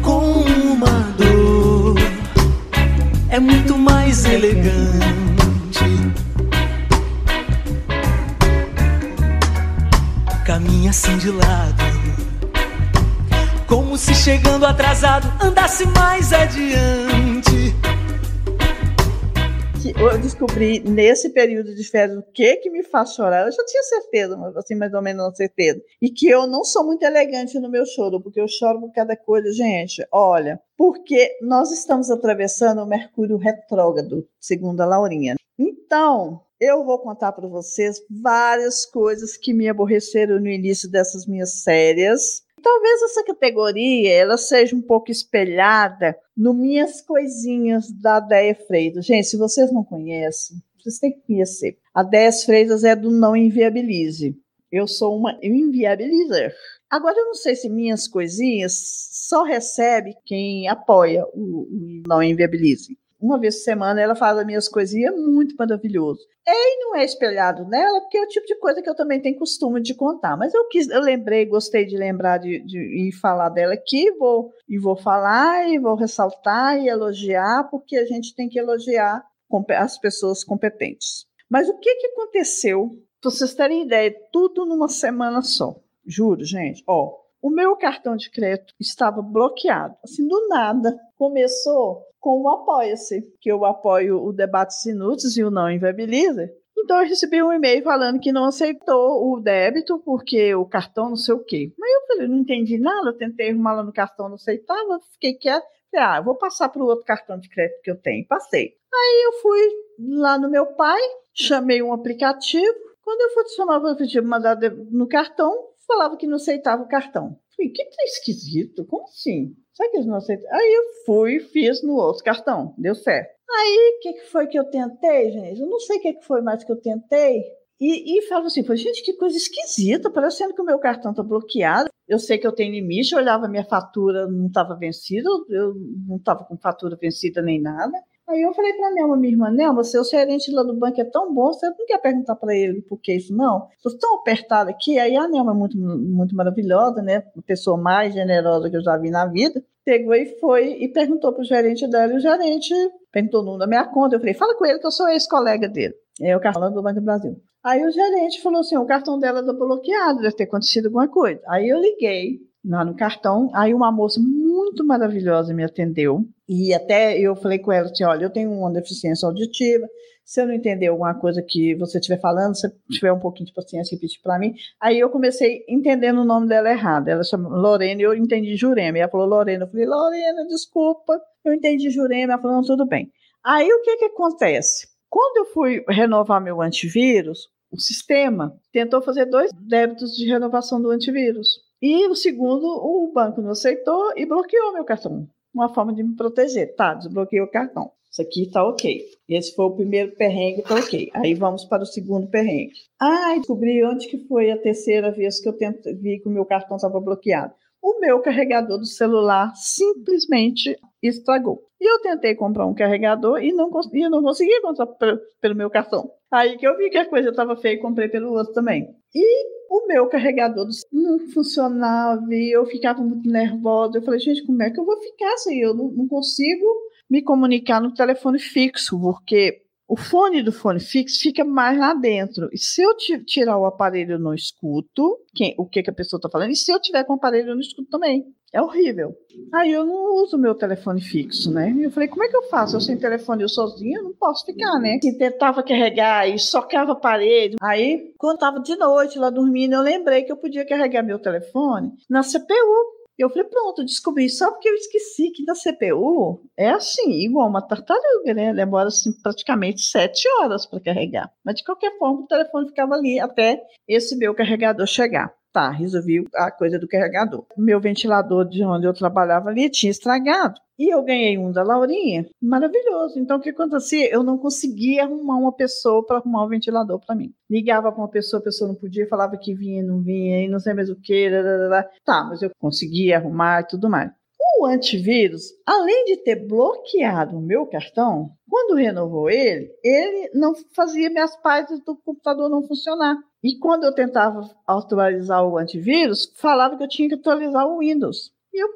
com uma dor é muito mais elegante. Caminha assim de lado, como se chegando atrasado andasse mais adiante. Eu descobri nesse período de férias o que que me faz chorar. Eu já tinha certeza, assim, mais ou menos certeza. E que eu não sou muito elegante no meu choro, porque eu choro por cada coisa, gente. Olha, porque nós estamos atravessando o Mercúrio retrógrado, segundo a Laurinha. Então, eu vou contar para vocês várias coisas que me aborreceram no início dessas minhas séries. Talvez essa categoria ela seja um pouco espelhada no Minhas Coisinhas da Deia Freitas. Gente, se vocês não conhecem, vocês têm que conhecer. A Deia Freitas é do Não Inviabilize. Eu sou uma inviabilizer. Agora, eu não sei se Minhas Coisinhas só recebe quem apoia o, o Não Inviabilize uma vez por semana ela faz as minhas coisinhas, é muito maravilhoso. E não é espelhado nela, porque é o tipo de coisa que eu também tenho costume de contar. Mas eu quis, eu lembrei, gostei de lembrar de, de e falar dela aqui, vou, e vou falar, e vou ressaltar e elogiar, porque a gente tem que elogiar as pessoas competentes. Mas o que, que aconteceu? Para vocês terem ideia, tudo numa semana só. Juro, gente. Ó, o meu cartão de crédito estava bloqueado. Assim, do nada. Começou com o Apoia-se, que eu apoio o Debates Inúteis e o Não Inviabiliza. Então eu recebi um e-mail falando que não aceitou o débito porque o cartão não sei o quê. Mas eu falei, não entendi nada, tentei arrumar lá no cartão, não aceitava, fiquei quieto. Falei, ah, vou passar para o outro cartão de crédito que eu tenho. Passei. Aí eu fui lá no meu pai, chamei um aplicativo. Quando eu fui adicionar o aplicativo mandar no cartão, falava que não aceitava o cartão. Falei, que tá esquisito, como assim? Sabe que eles não aceitam? Aí eu fui fiz no outro cartão, deu certo. Aí, o que, que foi que eu tentei, gente? Eu não sei o que, que foi mais que eu tentei. E, e falava assim, gente, que coisa esquisita, parecendo que o meu cartão tá bloqueado. Eu sei que eu tenho limite, eu olhava minha fatura, não estava vencida, eu não estava com fatura vencida nem nada. Aí eu falei pra Nelma, minha irmã, Nelma, seu gerente lá do banco é tão bom, você não quer perguntar para ele por que isso, não? Estou tão apertada aqui, aí a Nelma é muito, muito maravilhosa, né? A pessoa mais generosa que eu já vi na vida. Pegou e foi e perguntou pro gerente dela, e o gerente perguntou o número da minha conta. Eu falei, fala com ele que eu sou ex-colega dele. É o cartão do Banco do Brasil. Aí o gerente falou assim: o cartão dela tá bloqueado, deve ter acontecido alguma coisa. Aí eu liguei lá no cartão, aí uma moça muito maravilhosa me atendeu. E até eu falei com ela assim: olha, eu tenho uma deficiência auditiva. Se eu não entender alguma coisa que você estiver falando, se tiver um pouquinho de paciência, repete para mim. Aí eu comecei entendendo o nome dela errado. Ela chama Lorena eu entendi Jurema. E ela falou Lorena. Eu falei, Lorena, desculpa. Eu entendi Jurema. Ela falou, não, tudo bem. Aí o que que acontece? Quando eu fui renovar meu antivírus, o sistema tentou fazer dois débitos de renovação do antivírus. E o segundo, o banco não aceitou e bloqueou meu cartão. Uma forma de me proteger. Tá, desbloqueei o cartão. Isso aqui tá ok. Esse foi o primeiro perrengue, tá ok. Aí vamos para o segundo perrengue. Ah, descobri onde que foi a terceira vez que eu tento, vi que o meu cartão estava bloqueado. O meu carregador do celular simplesmente estragou. E eu tentei comprar um carregador e não, consegui, não consegui comprar pelo, meu cartão. Aí que eu vi que a coisa estava feia e comprei pelo outro também. E o meu carregador não funcionava e eu ficava muito nervosa. Eu falei, gente, como é que eu vou ficar se eu não, não consigo me comunicar no telefone fixo? Porque o fone do fone fixo fica mais lá dentro. E se eu tirar o aparelho, eu não escuto quem, o que, que a pessoa está falando. E se eu tiver com o aparelho, eu não escuto também. É horrível. Aí eu não uso meu telefone fixo, né? E eu falei, como é que eu faço? Eu sem telefone, eu sozinha, eu não posso ficar, né? E tentava carregar e socava a parede. Aí, quando estava de noite lá dormindo, eu lembrei que eu podia carregar meu telefone na CPU. Eu falei, pronto, descobri. Só porque eu esqueci que na CPU é assim, igual uma tartaruga, né? Demora assim, praticamente sete horas para carregar. Mas de qualquer forma, o telefone ficava ali até esse meu carregador chegar. Tá, resolvi a coisa do carregador. Meu ventilador de onde eu trabalhava ali tinha estragado. E eu ganhei um da Laurinha. Maravilhoso. Então, o que acontecia? Eu não conseguia arrumar uma pessoa para arrumar o um ventilador para mim. Ligava para uma pessoa, a pessoa não podia, falava que vinha, não vinha, e não sei mais o que. Tá, mas eu conseguia arrumar e tudo mais. O antivírus, além de ter bloqueado o meu cartão, quando renovou ele, ele não fazia minhas páginas do computador não funcionar. E quando eu tentava atualizar o antivírus, falava que eu tinha que atualizar o Windows. E eu,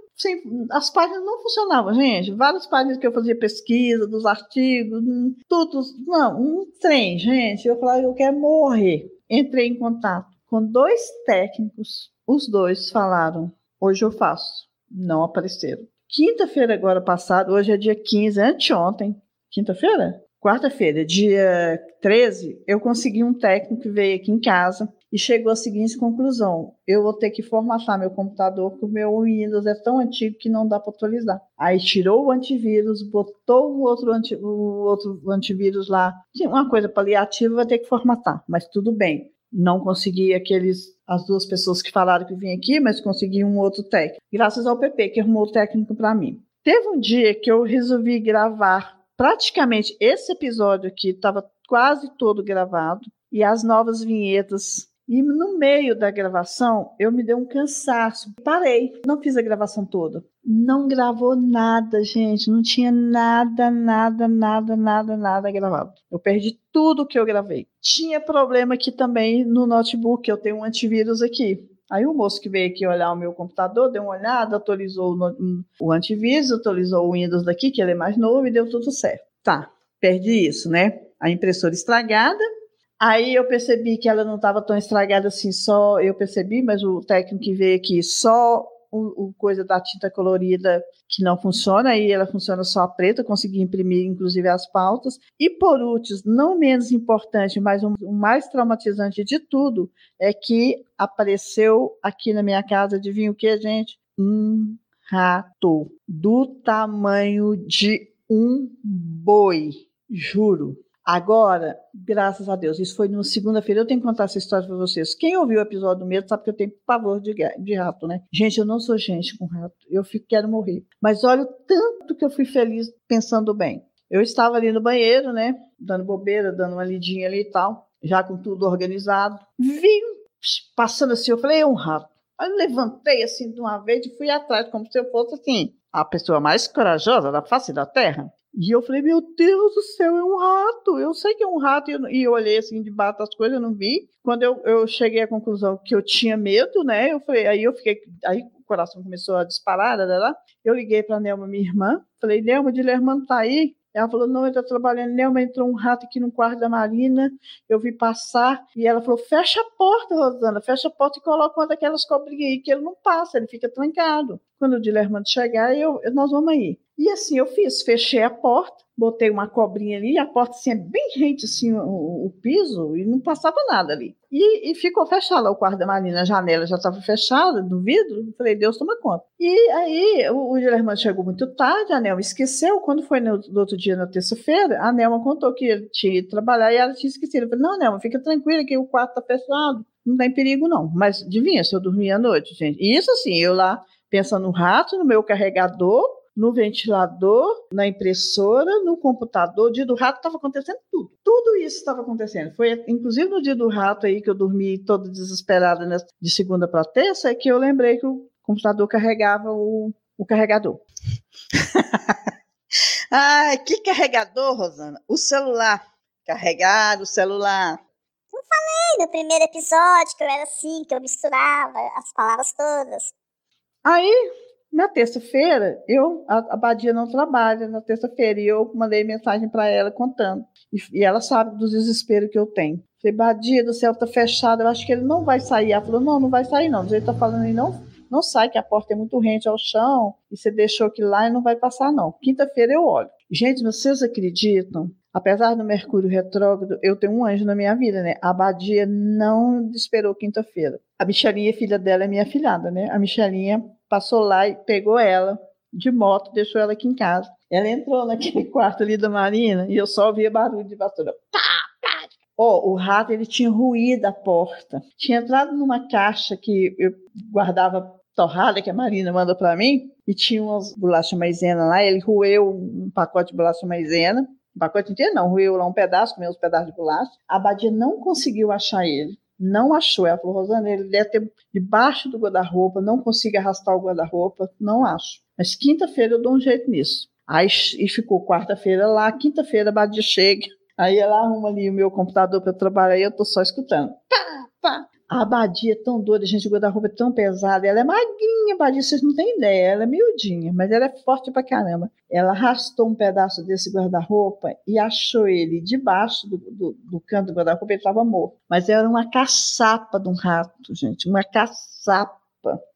as páginas não funcionavam, gente. Várias páginas que eu fazia pesquisa, dos artigos, hum, tudo. Não, um trem, gente. Eu falava, eu quero morrer. Entrei em contato com dois técnicos. Os dois falaram, hoje eu faço. Não apareceram. Quinta-feira agora passada, hoje é dia 15, anteontem. Quinta-feira? Quarta-feira, dia 13, eu consegui um técnico que veio aqui em casa e chegou à seguinte conclusão: eu vou ter que formatar meu computador, porque o meu Windows é tão antigo que não dá para atualizar. Aí tirou o antivírus, botou o outro, anti, outro antivírus lá, uma coisa paliativa, vai ter que formatar, mas tudo bem. Não consegui aqueles, as duas pessoas que falaram que vinha aqui, mas consegui um outro técnico, graças ao PP que arrumou o técnico para mim. Teve um dia que eu resolvi gravar praticamente esse episódio aqui estava quase todo gravado e as novas vinhetas. E no meio da gravação, eu me dei um cansaço. Parei, não fiz a gravação toda. Não gravou nada, gente. Não tinha nada, nada, nada, nada, nada gravado. Eu perdi tudo que eu gravei. Tinha problema aqui também no notebook. Eu tenho um antivírus aqui. Aí o moço que veio aqui olhar o meu computador, deu uma olhada, atualizou o, o antivírus, atualizou o Windows daqui, que ele é mais novo, e deu tudo certo. Tá, perdi isso, né? A impressora estragada. Aí eu percebi que ela não estava tão estragada assim, só eu percebi, mas o técnico que veio aqui só o, o, coisa da tinta colorida que não funciona, aí ela funciona só a preta, consegui imprimir inclusive as pautas. E por último, não menos importante, mas o, mais traumatizante de tudo, é que apareceu aqui na minha casa, adivinha o que, gente? Um rato do tamanho de um boi, juro. Agora, graças a Deus, isso foi numa segunda-feira. Eu tenho que contar essa história para vocês. Quem ouviu o episódio do medo sabe que eu tenho pavor de, de rato, né? Gente, eu não sou gente com rato. Eu fico, quero morrer. Mas olha o tanto que eu fui feliz pensando bem. Eu estava ali no banheiro, né? Dando bobeira, dando uma lidinha ali e tal, já com tudo organizado. Vi passando assim, eu falei, é um rato. Aí eu levantei assim de uma vez e fui atrás, como se eu fosse assim, a pessoa mais corajosa da face da terra. E eu falei, meu Deus do céu, é um rato. Eu sei que é um rato. E eu, olhei assim debaixo das coisas, eu não vi. Quando eu, eu cheguei à conclusão que eu tinha medo, né? Eu falei, aí eu fiquei. Aí o coração começou a disparar, lá, lá. eu liguei para Nelma, minha irmã. Falei, Nelma, de Dilermano tá aí? Ela falou, não, ele está trabalhando. Nelma, entrou um rato aqui no quarto da Marina, eu vi passar, e ela falou, fecha a porta, Rosana, fecha a porta e coloca uma daquelas cobrinhas aí, que ele não passa, ele fica trancado. Quando o Dilermano chegar, eu, nós vamos aí. E assim eu fiz, fechei a porta, botei uma cobrinha ali, a porta assim, é bem rente assim, o, o, piso, e não passava nada ali. E, e ficou fechado o quarto da Marina, a janela já estava fechada, do vidro, falei, Deus toma conta. E aí o, o Guilherme chegou muito tarde, a Nelma esqueceu, quando foi no, no outro dia, na terça-feira, a Nelma contou que ele tinha ido trabalhar e ela tinha esquecido. Eu falei, não, Nelma, fica tranquila que o quarto está fechado, não tem perigo não. Mas adivinha se eu dormia à noite, gente? E isso assim, eu lá pensando no rato, no meu carregador, no ventilador, na impressora, no computador. dia do rato estava acontecendo tudo. Tudo isso estava acontecendo. Foi inclusive no dia do rato aí que eu dormi toda desesperada de segunda para terça, é que eu lembrei que o computador carregava o, o carregador. Ai, que carregador, Rosana? O celular. Carregar o celular. Eu falei no primeiro episódio que eu era assim, que eu misturava as palavras todas. Aí, na terça-feira, eu a, a Badia não trabalha na terça-feira e eu mandei mensagem para ela contando. E, e, ela sabe do desespero que eu tenho. Falei, Badia do céu tá fechado, eu acho que ele não vai sair. Ela falou, não, não vai sair não. Ele tá falando aí, não, não sai, que a porta é muito rente ao chão e você deixou aquilo lá e não vai passar não. Quinta-feira eu olho. Gente, vocês acreditam? Apesar do Mercúrio retrógrado, eu tenho um anjo na minha vida, né? A Badia não esperou quinta-feira. A Michelinha, filha dela, é minha filhada, né? A Michelinha passou lá e pegou ela de moto, deixou ela aqui em casa. Ela entrou naquele quarto ali da Marina e eu só ouvia barulho de vassoura. Pá, pá. Oh, o rato ele tinha ruído a porta. Tinha entrado numa caixa que eu guardava torrada que a Marina manda para mim e tinha umas bolacha maisena lá. Ele roeu um pacote de bolacha maisena, um pacote inteiro não, roeu lá um pedaço, comeu uns pedaços de bolacha. A Badia não conseguiu achar ele não achou. Ela falou, Rosana, ele deve ter debaixo do guarda-roupa, não consigo arrastar o guarda-roupa, não acho. Mas quinta-feira eu dou um jeito nisso. Aí e ficou quarta-feira lá, quinta-feira a Badia chega. Aí ela arruma ali o meu computador para eu trabalhar e eu tô só escutando. Pá, pá. A Badia é tão doida, gente, o guarda-roupa é tão pesado. Ela é magrinha, Badia, vocês não têm ideia. Ela é miudinha, mas ela é forte pra caramba. Ela arrastou um pedaço desse guarda-roupa e achou ele debaixo do, do, do canto do guarda-roupa, ele estava morto. Mas era uma caçapa de um rato, gente, uma caçapa.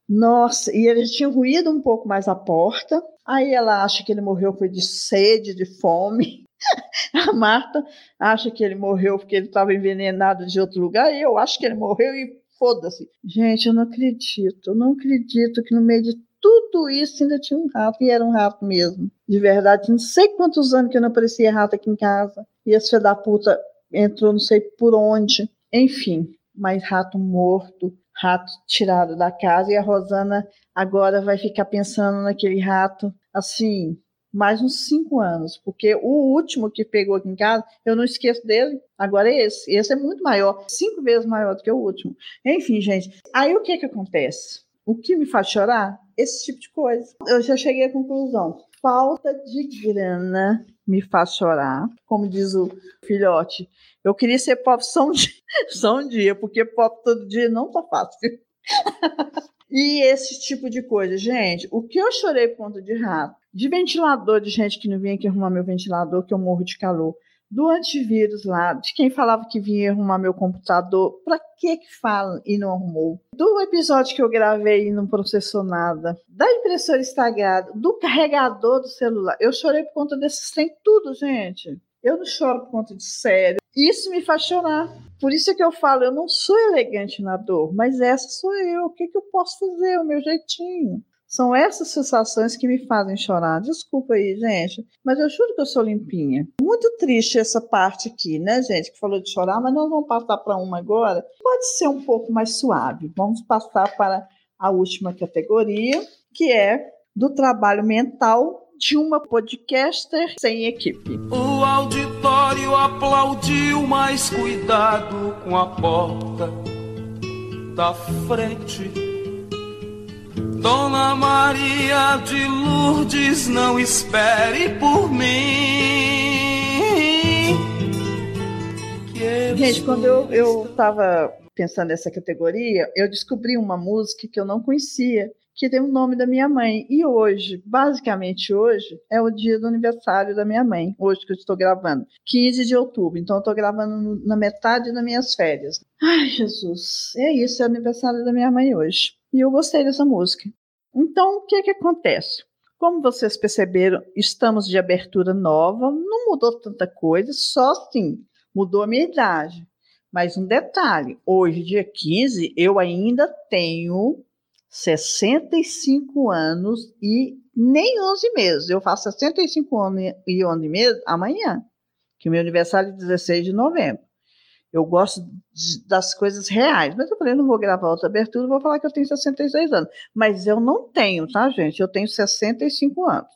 Nossa, e ele tinha ruído um pouco mais a porta. Aí ela acha que ele morreu foi de sede, de fome. A Marta acha que ele morreu porque ele estava envenenado de outro lugar. E eu acho que ele morreu e foda-se. Gente, eu não acredito. Eu não acredito que no meio de tudo isso ainda tinha um rato. E era um rato mesmo. De verdade. Não sei quantos anos que não aparecia rato aqui em casa. E esse filho da puta entrou não sei por onde. Enfim, mas rato morto rato tirado da casa e a Rosana agora vai ficar pensando naquele rato assim mais uns cinco anos, porque o último que pegou aqui em casa, eu não esqueço dele, agora é esse. Esse é muito maior, cinco vezes maior do que o último. Enfim, gente, aí o que que acontece? O que me faz chorar? Esse tipo de coisa. Eu já cheguei à conclusão. Falta de grana me faz chorar. Como diz o filhote, eu queria ser pop só um dia, só um dia porque pop todo dia não tá fácil. e esse tipo de coisa. Gente, o que eu chorei por conta de rato, de ventilador, de gente que não vinha aqui arrumar meu ventilador, que eu morro de calor, do antivírus lá, de quem falava que vinha arrumar meu computador, pra que que fala e não arrumou? Do episódio que eu gravei e não processou nada, da impressora estragada, do carregador do celular, eu chorei por conta desses tem tudo, gente. Eu não choro por conta de sério. Isso me faz chorar. Por isso é que eu falo, eu não sou elegante na dor, mas essa sou eu. O que, que eu posso fazer? O meu jeitinho. São essas sensações que me fazem chorar. Desculpa aí, gente, mas eu juro que eu sou limpinha. Muito triste essa parte aqui, né, gente, que falou de chorar, mas nós vamos passar para uma agora. Pode ser um pouco mais suave. Vamos passar para a última categoria, que é do trabalho mental de uma podcaster sem equipe. O auditório aplaudiu, mas cuidado com a porta da frente. Dona Maria de Lourdes, não espere por mim. Gente, quando eu, eu tava pensando nessa categoria, eu descobri uma música que eu não conhecia que tem o nome da minha mãe. E hoje, basicamente hoje, é o dia do aniversário da minha mãe, hoje que eu estou gravando, 15 de outubro. Então, eu estou gravando na metade das minhas férias. Ai, Jesus, é isso, é aniversário da minha mãe hoje. E eu gostei dessa música. Então, o que que acontece? Como vocês perceberam, estamos de abertura nova, não mudou tanta coisa, só sim, mudou a minha idade. Mas um detalhe, hoje, dia 15, eu ainda tenho 65 anos e nem 11 meses. Eu faço 65 anos e 11 meses amanhã, que o meu aniversário é 16 de novembro. Eu gosto das coisas reais, mas eu falei, não vou gravar outra abertura, vou falar que eu tenho 66 anos. Mas eu não tenho, tá, gente? Eu tenho 65 anos.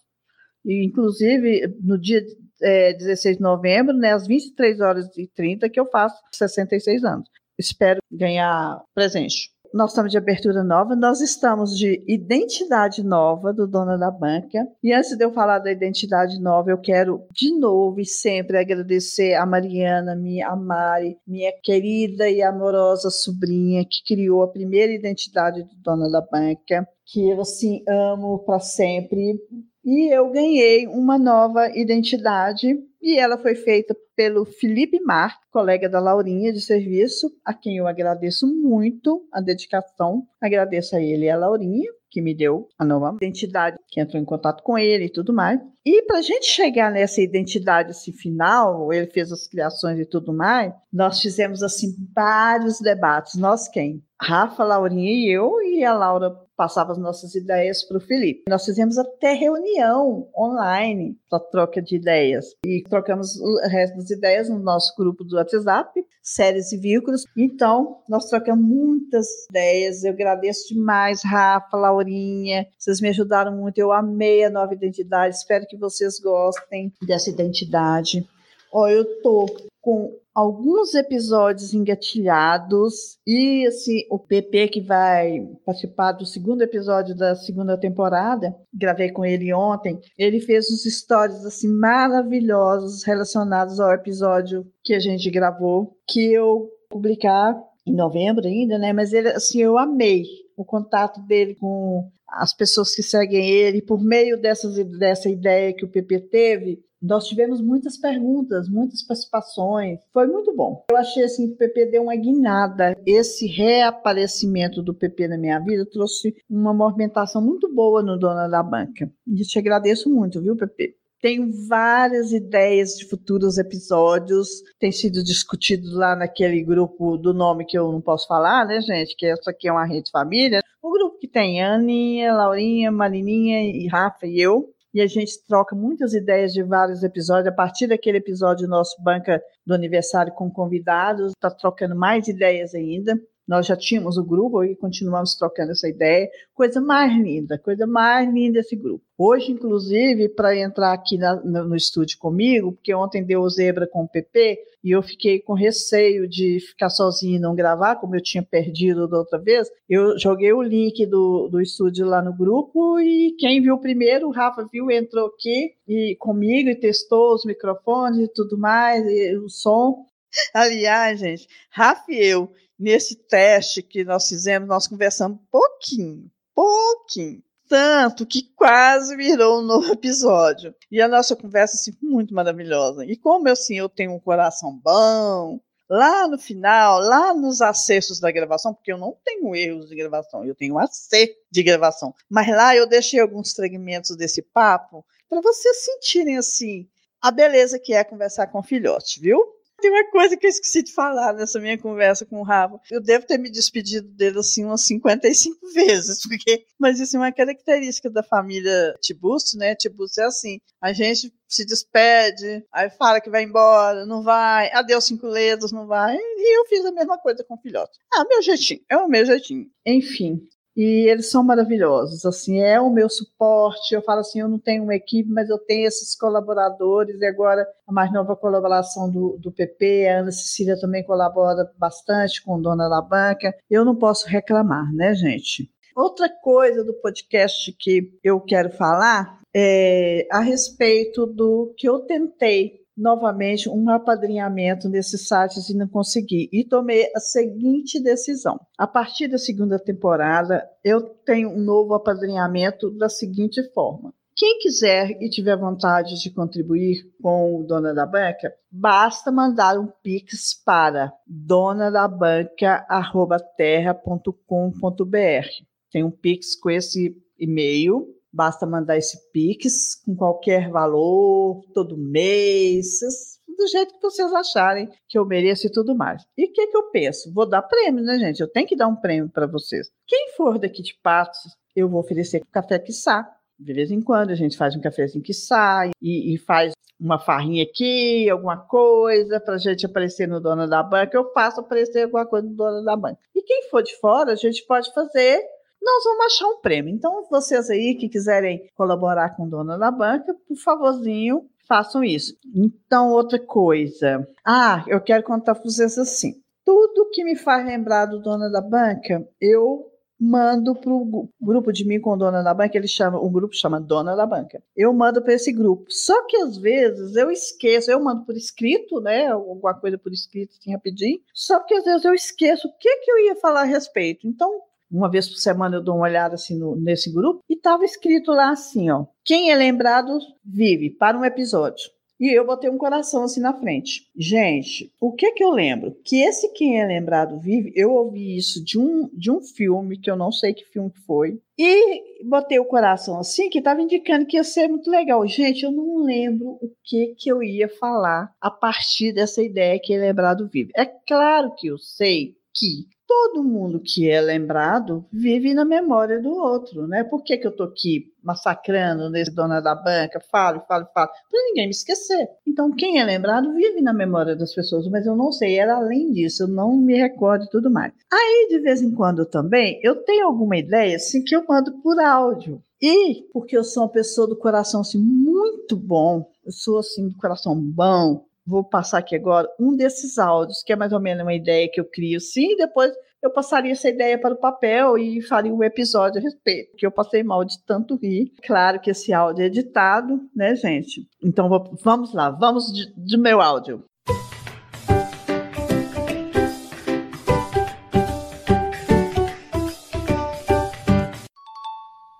E, inclusive, no dia é, 16 de novembro, né, às 23 horas e 30, que eu faço 66 anos. Espero ganhar presente nós estamos de abertura nova, nós estamos de identidade nova do Dona da Banca. E antes de eu falar da identidade nova, eu quero de novo e sempre agradecer a Mariana, minha, a Mari, minha querida e amorosa sobrinha que criou a primeira identidade do Dona da Banca, que eu assim amo para sempre. E eu ganhei uma nova identidade e ela foi feita pelo Felipe Mar, colega da Laurinha de serviço, a quem eu agradeço muito a dedicação. Agradeço a ele e a Laurinha, que me deu a nova identidade, que entrou em contato com ele e tudo mais. E para a gente chegar nessa identidade assim, final, ele fez as criações e tudo mais, nós fizemos assim vários debates. Nós quem? Rafa, Laurinha e eu, e a Laura passava as nossas ideias para o Felipe. Nós fizemos até reunião online para troca de ideias e trocamos o resto das ideias no nosso grupo do WhatsApp, séries e vínculos. Então, nós trocamos muitas ideias. Eu agradeço demais, Rafa, Laurinha, vocês me ajudaram muito. Eu amei a nova identidade. Espero que vocês gostem dessa identidade. Ó, eu tô com alguns episódios engatilhados e assim o PP que vai participar do segundo episódio da segunda temporada, gravei com ele ontem, ele fez uns stories assim maravilhosos relacionados ao episódio que a gente gravou, que eu publicar em novembro ainda, né? Mas ele assim eu amei o contato dele com as pessoas que seguem ele por meio dessas, dessa ideia que o PP teve, nós tivemos muitas perguntas, muitas participações. Foi muito bom. Eu achei assim que o PP deu uma guinada. Esse reaparecimento do PP na minha vida trouxe uma movimentação muito boa no Dona da Banca. E te agradeço muito, viu, PP? Tenho várias ideias de futuros episódios. Tem sido discutido lá naquele grupo do nome que eu não posso falar, né, gente? Que essa aqui é uma rede família. O grupo que tem Aninha, Laurinha, Marininha e Rafa e eu e a gente troca muitas ideias de vários episódios. A partir daquele episódio nosso Banca do Aniversário com convidados, está trocando mais ideias ainda. Nós já tínhamos o grupo e continuamos trocando essa ideia. Coisa mais linda, coisa mais linda esse grupo. Hoje, inclusive, para entrar aqui na, no, no, estúdio comigo, porque ontem deu zebra com o PP e eu fiquei com receio de ficar sozinho e não gravar, como eu tinha perdido da outra vez, eu joguei o link do, do estúdio lá no grupo e quem viu primeiro, o Rafa viu, entrou aqui e comigo e testou os microfones e tudo mais, e o som. Aliás, gente, Rafa e eu nesse teste que nós fizemos, nós conversamos pouquinho, pouquinho. Tanto que quase virou um novo episódio. E a nossa conversa, assim, muito maravilhosa. E como assim, eu tenho um coração bom, lá no final, lá nos acessos da gravação, porque eu não tenho erros de gravação, eu tenho acerto de gravação. Mas lá eu deixei alguns fragmentos desse papo para vocês sentirem assim a beleza que é conversar com filhote, viu? Tem uma coisa que eu esqueci de falar nessa minha conversa com o Rafa. Eu devo ter me despedido dele assim umas 55 vezes, porque mas isso é uma característica da família Tiburcio, né? Tiburcio é assim, a gente se despede, aí fala que vai embora, não vai, adeus cinco letras, não vai, e eu fiz a mesma coisa com o filhote. Ah, meu jeitinho, é o meu jeitinho. Enfim, e eles são maravilhosos, assim, é o meu suporte, eu falo assim, eu não tenho uma equipe, mas eu tenho esses colaboradores, e agora a mais nova colaboração do, do PP, a Ana Cecília também colabora bastante com Dona da Banca, eu não posso reclamar, né, gente? Outra coisa do podcast que eu quero falar é a respeito do que eu tentei novamente um apadrinhamento nesses sites e não consegui. E tomei a seguinte decisão: a partir da segunda temporada, eu tenho um novo apadrinhamento da seguinte forma. Quem quiser e tiver vontade de contribuir com o Dona da Banca, basta mandar um pix para donadabanca@terra.com.br. Tem um pix com esse e-mail Basta mandar esse Pix com qualquer valor, todo mês, do jeito que vocês acharem que eu mereço e tudo mais. E o que, que eu penso? Vou dar prêmio, né, gente? Eu tenho que dar um prêmio para vocês. Quem for daqui de Patos, eu vou oferecer café quiçá. De vez em quando a gente faz um cafezinho que sai e, e faz uma farrinha aqui, alguma coisa, para a gente aparecer no Dona da Banca. Eu faço aparecer alguma coisa no Dona da Banca. E quem for de fora, a gente pode fazer nós vamos achar um prêmio. Então, vocês aí que quiserem colaborar com Dona da Banca, por favorzinho, façam isso. Então, outra coisa. Ah, eu quero contar para vocês assim. Tudo que me faz lembrar do Dona da Banca, eu mando para o grupo de mim com Dona da Banca, ele chama, o grupo chama Dona da Banca. Eu mando para esse grupo. Só que às vezes eu esqueço, eu mando por escrito, né? Alguma coisa por escrito, assim, rapidinho. Só que às vezes eu esqueço o que, que eu ia falar a respeito. Então, uma vez por semana eu dou uma olhada assim no, nesse grupo, e estava escrito lá assim, ó, quem é lembrado vive para um episódio. E eu botei um coração assim na frente. Gente, o que que eu lembro? Que esse Quem é Lembrado Vive, eu ouvi isso de um, de um filme, que eu não sei que filme foi, e botei o coração assim, que estava indicando que ia ser muito legal. Gente, eu não lembro o que que eu ia falar a partir dessa ideia que é Lembrado Vive. É claro que eu sei que todo mundo que é lembrado vive na memória do outro, né? Por que, que eu tô aqui massacrando nesse dona da banca, falo, falo, falo, para ninguém me esquecer. Então, quem é lembrado vive na memória das pessoas, mas eu não sei, era além disso, eu não me recordo e tudo mais. Aí, de vez em quando também, eu tenho alguma ideia, assim, que eu mando por áudio. E, porque eu sou uma pessoa do coração, assim, muito bom, eu sou, assim, do coração bom, vou passar aqui agora um desses áudios, que é mais ou menos uma ideia que eu crio sim, depois eu passaria essa ideia para o papel e faria um episódio a respeito, porque eu passei mal de tanto rir. Claro que esse áudio é editado, né, gente? Então vou, vamos lá, vamos de, de meu áudio.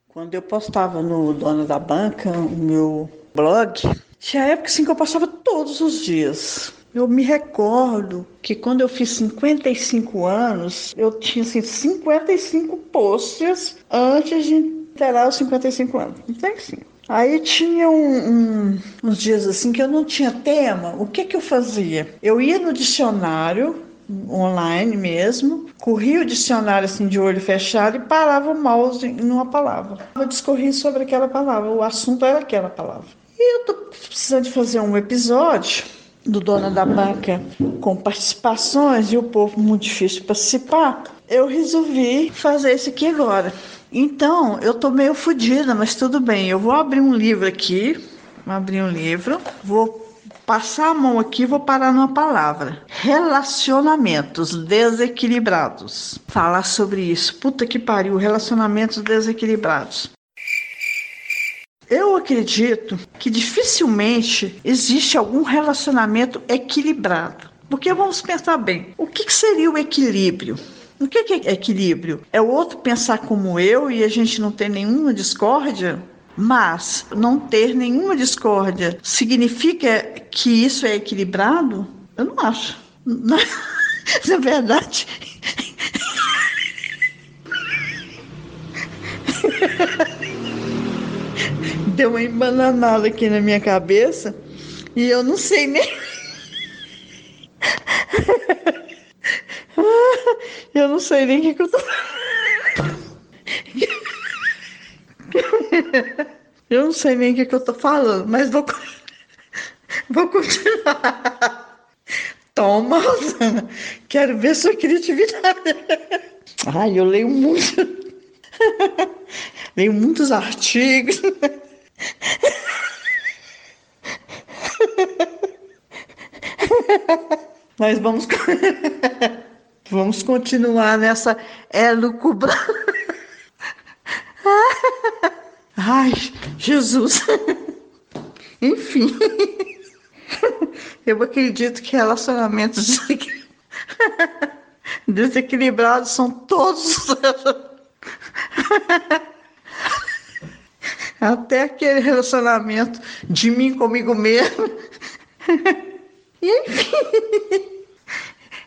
Quando eu postava no Dona da Banca, o meu blog, tinha época assim que eu postava todos os dias. Eu me recordo que quando eu fiz 55 anos, eu tinha assim, 55 posts antes de terá os 55 anos. Então, assim. Aí tinha um, um, uns dias assim que eu não tinha tema. O que que eu fazia? Eu ia no dicionário online mesmo, corria o dicionário assim de olho fechado e parava o mouse numa palavra. Eu discorria sobre aquela palavra, o assunto era aquela palavra. E eu tô precisando de fazer um episódio do Dona da Banca com participações e o povo muito difícil de participar, eu resolvi fazer isso aqui agora. Então, eu tô meio fodida, mas tudo bem. Eu vou abrir um livro aqui, vou abrir um livro, vou passar a mão aqui, vou parar numa palavra. Relacionamentos desequilibrados. Falar sobre isso. Puta que pariu, relacionamentos desequilibrados. Eu acredito que dificilmente existe algum relacionamento equilibrado. Porque vamos pensar bem, o que seria o equilíbrio? O que é equilíbrio? É o outro pensar como eu e a gente não ter nenhuma discórdia? Mas não ter nenhuma discórdia significa que isso é equilibrado? Eu não acho. Na, na verdade. Deu uma embananada aqui na minha cabeça e eu não sei nem. Eu não sei nem o que, eu tô. Eu não sei nem o que, que eu tô falando, mas vou, vou continuar. Toma, Rosana. Quero ver sua criatividade. Ai, eu leio muito. leio muitos artigos. Mas vamos, vamos continuar nessa elucubra. Ai, Jesus. Enfim. Eu acredito que relacionamentos desequilibrados são todos. Até aquele relacionamento de mim comigo mesmo. E enfim.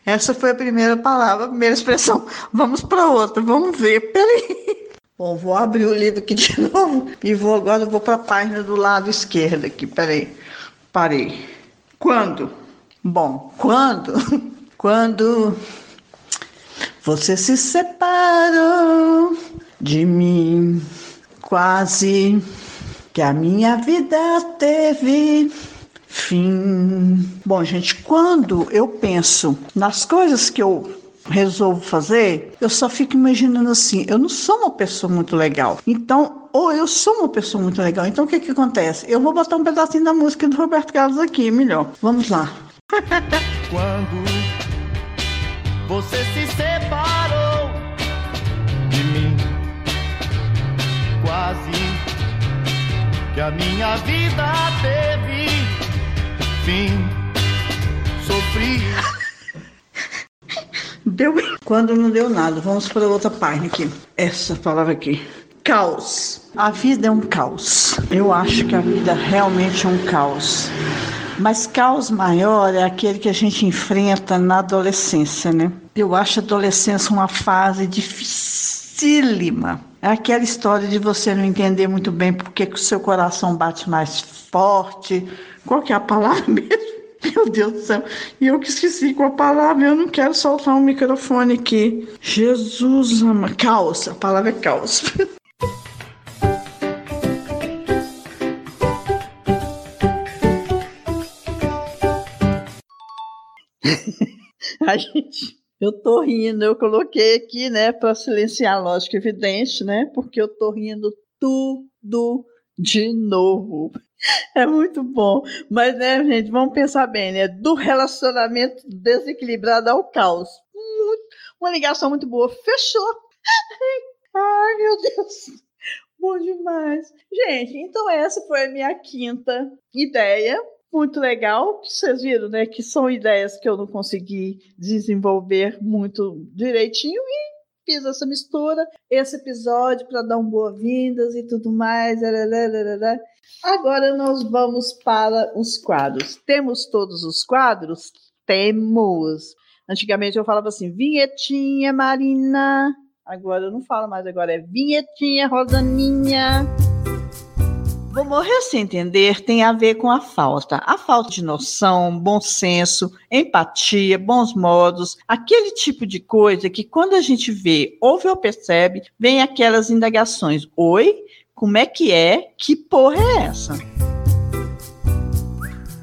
Essa foi a primeira palavra, a primeira expressão. Vamos para outra, vamos ver. Peraí. Bom, vou abrir o livro aqui de novo e vou agora vou para a página do lado esquerdo aqui. Peraí, parei. Quando? Bom, quando? Quando você se separou de mim, quase que a minha vida teve fim. Bom, gente, quando eu penso nas coisas que eu resolvo fazer, eu só fico imaginando assim, eu não sou uma pessoa muito legal. Então, ou eu sou uma pessoa muito legal. Então o que que acontece? Eu vou botar um pedacinho da música do Roberto Carlos aqui, melhor. Vamos lá. Quando você se separou que a minha vida teve fim. Sofri. Deu quando não deu nada. Vamos para outra página aqui. Essa palavra aqui. Caos. A vida é um caos. Eu acho que a vida realmente é um caos. Mas caos maior é aquele que a gente enfrenta na adolescência, né? Eu acho a adolescência uma fase dificílima. É aquela história de você não entender muito bem porque que o seu coração bate mais forte. Qual que é a palavra mesmo? Meu Deus do céu. E eu que esqueci com a palavra, eu não quero soltar o um microfone aqui. Jesus ama. Caos, a palavra é caos. a gente, eu tô rindo, eu coloquei aqui, né, para silenciar a lógica evidente, né, porque eu tô rindo tudo de novo. É muito bom. Mas, né, gente, vamos pensar bem, né? Do relacionamento desequilibrado ao caos. Muito, uma ligação muito boa. Fechou. Ai, meu Deus. Bom demais. Gente, então essa foi a minha quinta ideia. Muito legal. Vocês viram, né? Que são ideias que eu não consegui desenvolver muito direitinho e fiz essa mistura, esse episódio para dar um boas-vindas e tudo mais. Agora nós vamos para os quadros. Temos todos os quadros? Temos. Antigamente eu falava assim, vinhetinha, Marina. Agora eu não falo mais, agora é vinhetinha, Rosaninha. Vou morrer sem entender tem a ver com a falta. A falta de noção, bom senso, empatia, bons modos, aquele tipo de coisa que quando a gente vê, ouve ou percebe, vem aquelas indagações. Oi? Como é que é? Que porra é essa?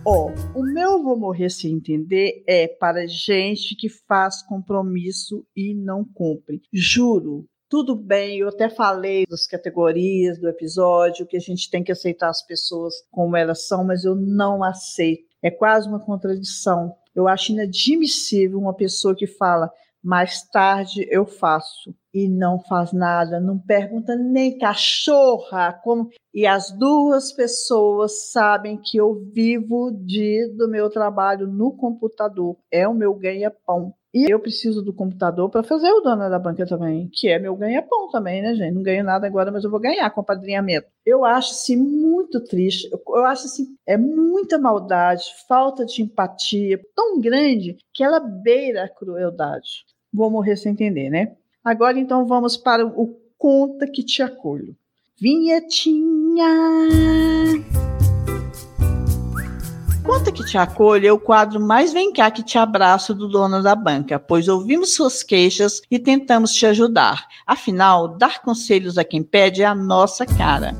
Ó, oh, o meu vou morrer sem entender é para gente que faz compromisso e não cumpre. Juro, tudo bem, eu até falei das categorias do episódio, que a gente tem que aceitar as pessoas como elas são, mas eu não aceito. É quase uma contradição. Eu acho inadmissível uma pessoa que fala mais tarde eu faço e não faz nada, não pergunta nem cachorra, como e as duas pessoas sabem que eu vivo de do meu trabalho no computador, é o meu ganha-pão. E eu preciso do computador para fazer o dono da banca também, que é meu ganha-pão também, né, gente? Não ganho nada agora, mas eu vou ganhar com apadrinhamento. Eu acho assim muito triste. Eu acho assim, é muita maldade, falta de empatia tão grande que ela beira a crueldade. Vou morrer sem entender, né? Agora então vamos para o conta que te acolho. Vinhetinha. Conta que te acolho é o quadro mais vem cá que te abraço do dono da banca, pois ouvimos suas queixas e tentamos te ajudar. Afinal, dar conselhos a quem pede é a nossa cara.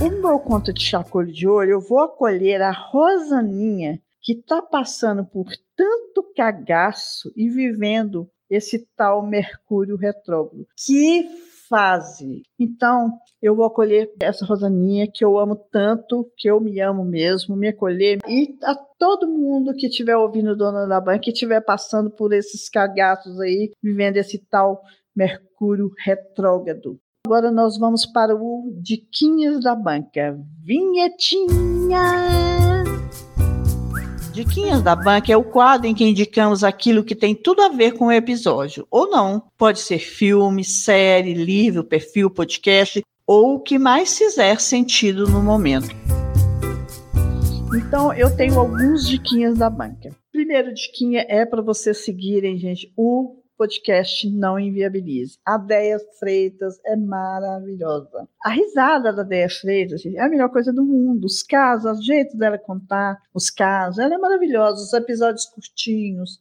O meu conta de acolho de olho, eu vou acolher a Rosaninha, que está passando por tanto cagaço e vivendo esse tal Mercúrio retrógrado. Que fase. Então, eu vou acolher essa Rosaninha que eu amo tanto, que eu me amo mesmo, me acolher. E a todo mundo que estiver ouvindo Dona da Banca, que estiver passando por esses cagaços aí, vivendo esse tal Mercúrio retrógrado. Agora nós vamos para o Diquinhas da Banca. Vinhetinha! Diquinhas da Banca é o quadro em que indicamos aquilo que tem tudo a ver com o episódio, ou não. Pode ser filme, série, livro, perfil, podcast, ou o que mais fizer sentido no momento. Então, eu tenho alguns diquinhas da banca. Primeiro diquinha é para vocês seguirem, gente, o podcast Não Inviabilize. A Deia Freitas é maravilhosa. A risada da Deia Freitas é a melhor coisa do mundo. Os casos, o jeito dela contar os casos, ela é maravilhosa. Os episódios curtinhos.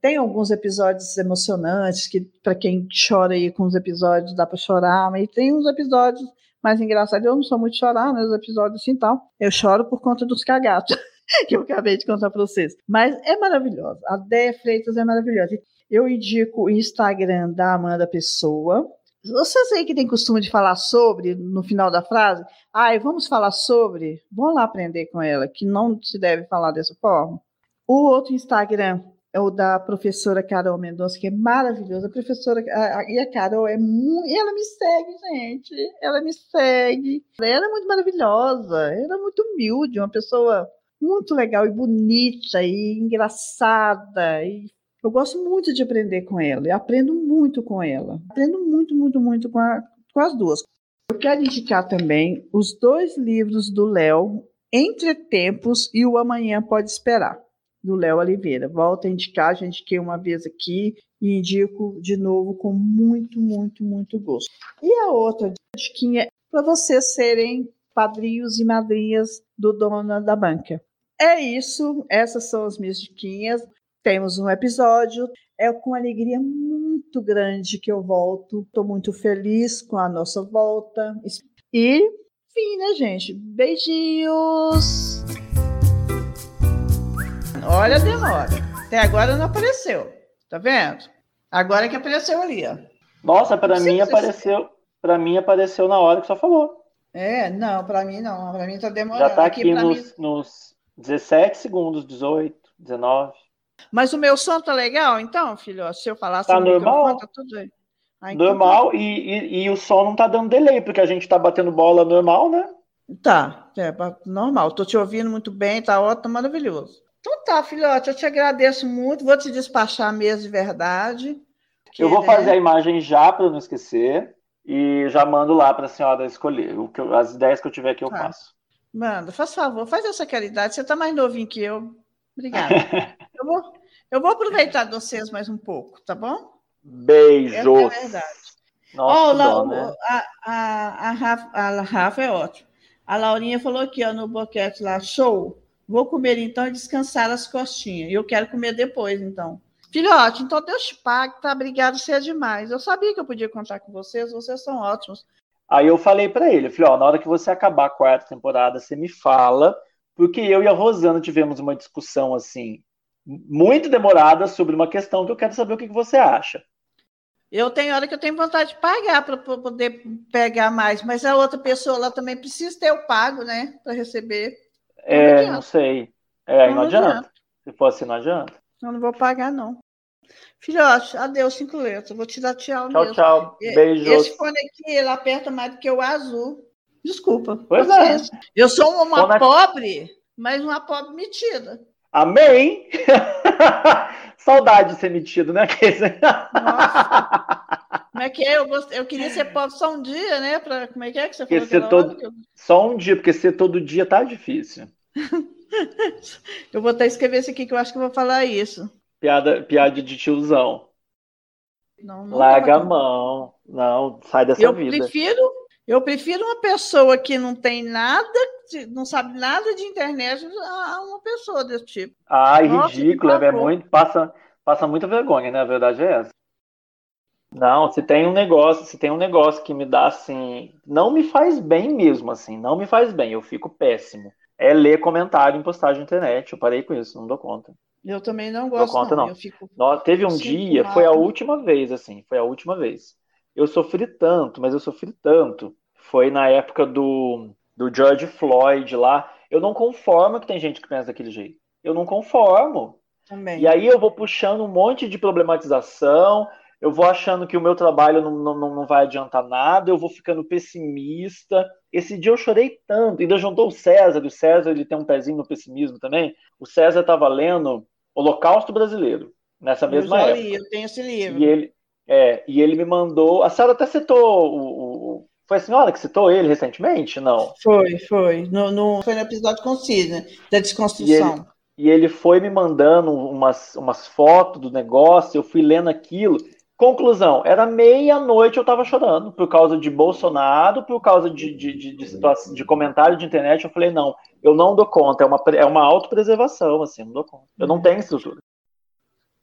Tem alguns episódios emocionantes que, para quem chora aí com os episódios, dá para chorar, mas tem uns episódios mais engraçados. Eu não sou muito chorar, né? Os episódios assim tal. Eu choro por conta dos cagatos. que eu acabei de contar para vocês. Mas é maravilhosa. A Deia Freitas é maravilhosa. Eu indico o Instagram da Amanda Pessoa. Vocês aí que tem costume de falar sobre no final da frase, ai, vamos falar sobre, vão lá aprender com ela, que não se deve falar dessa forma. O outro Instagram é o da professora Carol Mendonça, que é maravilhosa. A professora a, a, e a Carol é muito. Ela me segue, gente. Ela me segue. Ela é muito maravilhosa. Ela é muito humilde, uma pessoa muito legal e bonita e engraçada e eu gosto muito de aprender com ela, eu aprendo muito com ela. Aprendo muito, muito, muito com, a, com as duas. Eu quero indicar também os dois livros do Léo, Entre Tempos e O Amanhã Pode Esperar, do Léo Oliveira. Volto a indicar, já indiquei uma vez aqui e indico de novo com muito, muito, muito gosto. E a outra diquinha é para vocês serem padrinhos e madrinhas do Dona da Banca. É isso, essas são as minhas diquinhas temos um episódio. É com alegria muito grande que eu volto. Estou muito feliz com a nossa volta. E, enfim, né, gente? Beijinhos! Olha a demora. Até agora não apareceu. Tá vendo? Agora que apareceu ali, ó. Nossa, para mim apareceu. Para mim apareceu na hora que só falou. É, não, para mim não. Para mim tá demorando. Já tá aqui, pra nos, mim- nos 17 segundos, 18, 19. Mas o meu som tá legal, então, filho? Se eu falasse Tá no normal. tá tudo aí. Ah, então Normal, e, e, e o som não tá dando delay, porque a gente tá batendo bola normal, né? Tá, é normal. Tô te ouvindo muito bem, tá ótimo, maravilhoso. Então tá, filhote, eu te agradeço muito. Vou te despachar mesmo de verdade. Eu vou né? fazer a imagem já para não esquecer e já mando lá para a senhora escolher. O que eu- as ideias que eu tiver aqui eu Tá. faço. Manda, faz favor, faz essa caridade. Você tá mais novinho que eu. Obrigada. eu, vou, eu vou aproveitar vocês mais um pouco, tá bom? Beijos. Essa é a verdade. Nossa, Ó, que lá, dó, o- né? a, a, a, Rafa, a Rafa é ótimo. A Laurinha falou aqui, ó, no boquete lá, show. Vou comer então e descansar as costinhas. E eu quero comer depois, então. Filhote, então Deus te pague, tá? Obrigado, você é demais. Eu sabia que eu podia contar com vocês, vocês são ótimos. Aí eu falei para ele, falei, ó, na hora que você acabar a quarta temporada, você me fala, porque eu e a Rosana tivemos uma discussão assim muito demorada sobre uma questão que eu quero saber o que que você acha. Eu tenho hora que eu tenho vontade de pagar para poder pegar mais, mas a outra pessoa lá também precisa ter o pago, né? Para receber. É, adianta. não sei. É, Não não adianta. adianta. Se for assim, não adianta. Eu não vou pagar, não. Filhote, adeus, cinco letras. Vou te dar tchau, Tchau, mesmo. tchau. Beijos. Esse fone aqui, ele aperta mais do que o azul. Desculpa. Pois é. Eu sou uma Fone- pobre, mas uma pobre metida. Amém! Saudade de ser metido, né? Como é que é? Eu, gost... eu queria ser pobre só um dia, né? Pra... Como é que é que você Porque falou todo- eu... Só um dia, porque ser todo dia tá difícil. eu vou até escrever isso aqui que eu acho que eu vou falar isso. Piada, piada de tiozão. Não, não Larga a mão. Não, sai dessa Eu vida. prefiro, eu prefiro uma pessoa que não tem nada, de- não sabe nada de internet, a uma pessoa desse tipo. Ai, Nossa, ridículo, é muito, passa, passa muita vergonha, né? A verdade é essa. Não, se tem um negócio, se tem um negócio que me dá assim, não me faz bem mesmo, assim, não me faz bem, eu fico péssimo. É ler comentário em postagem na internet, eu parei com isso, não dou conta. Eu também não Não dou gosto, conta, não. não. Fico... Teve um dia, foi a última vez, assim, foi a última vez. Eu sofri tanto, mas eu sofri tanto. Foi na época do, do George Floyd lá. Eu não conformo que tem gente que pensa daquele jeito. Eu não conformo. Também. E aí eu vou puxando um monte de problematização, eu vou achando que o meu trabalho não, não, não vai adiantar nada, eu vou ficando pessimista. Esse dia eu chorei tanto, ainda juntou o César, o César ele tem um pezinho no pessimismo também. O César estava lendo Holocausto Brasileiro, nessa eu mesma já época. li, eu tenho esse livro. E ele, é, e ele me mandou. A Sara até citou o- o- Foi a senhora que citou ele recentemente? Não. Foi, foi. No, no- foi no episódio com o Sidney, da desconstrução. E ele foi me mandando umas, umas fotos do negócio, eu fui lendo aquilo. Conclusão, era meia-noite eu tava chorando por causa de Bolsonaro, por causa de, de, de, de, situação- de comentário de internet. Eu falei, não, eu não dou conta, é uma, é uma autopreservação, assim, eu não dou conta. Eu não tenho estrutura.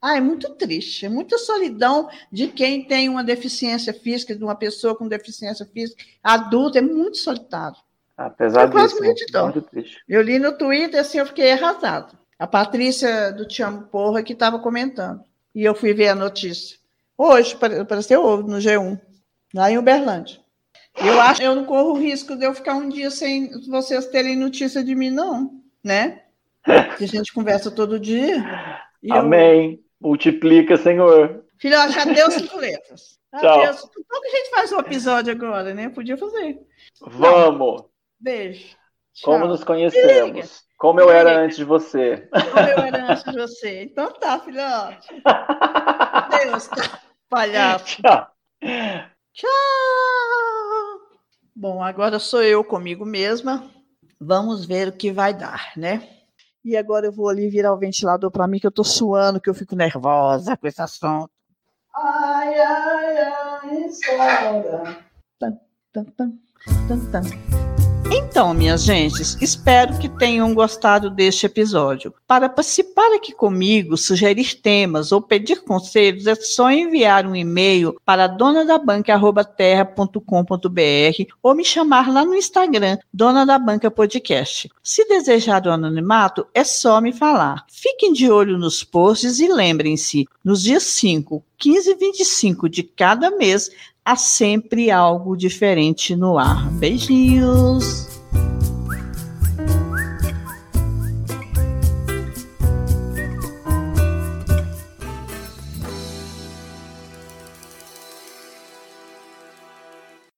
Ah, é muito triste, é muita solidão de quem tem uma deficiência física, de uma pessoa com deficiência física adulta, é muito solitário. Apesar Eu disso, dó. muito triste. Eu li no Twitter, assim, eu fiquei arrasado. A Patrícia do Te Amo Porra que estava comentando. E eu fui ver a notícia. Hoje, pare- apareceu no G1, lá em Uberlândia. Eu acho que eu não corro o risco de eu ficar um dia sem vocês terem notícia de mim, não, né? Que a gente conversa todo dia. E eu- Amém. Multiplica, Senhor. Filhote, adeus cinco letras. Tchau. Adeus. Como que a gente faz um episódio agora, né? Podia fazer. Vamos. Beijo. Como Tchau. nos conhecemos. Como eu era antes de você. Como eu era antes de você. Então tá, filhote. Adeus, palhaço. Tchau. Tchau. Bom, agora sou eu comigo mesma. Vamos ver o que vai dar, né? E agora eu vou ali virar o ventilador para mim, que eu tô suando, que eu fico nervosa com esse assunto. Ai, ai, ai, sogra. Tan, tan, tan, tan, tan. Então, minhas gentes, espero que tenham gostado deste episódio. Para participar aqui comigo, sugerir temas ou pedir conselhos, é só enviar um e-mail para donadabanca.terra.com.br ou me chamar lá no Instagram, Dona da Banca Podcast. Se desejar o anonimato, é só me falar. Fiquem de olho nos posts e lembrem-se, nos dias 5, 15 e 25 de cada mês, há sempre algo diferente no ar. Beijinhos!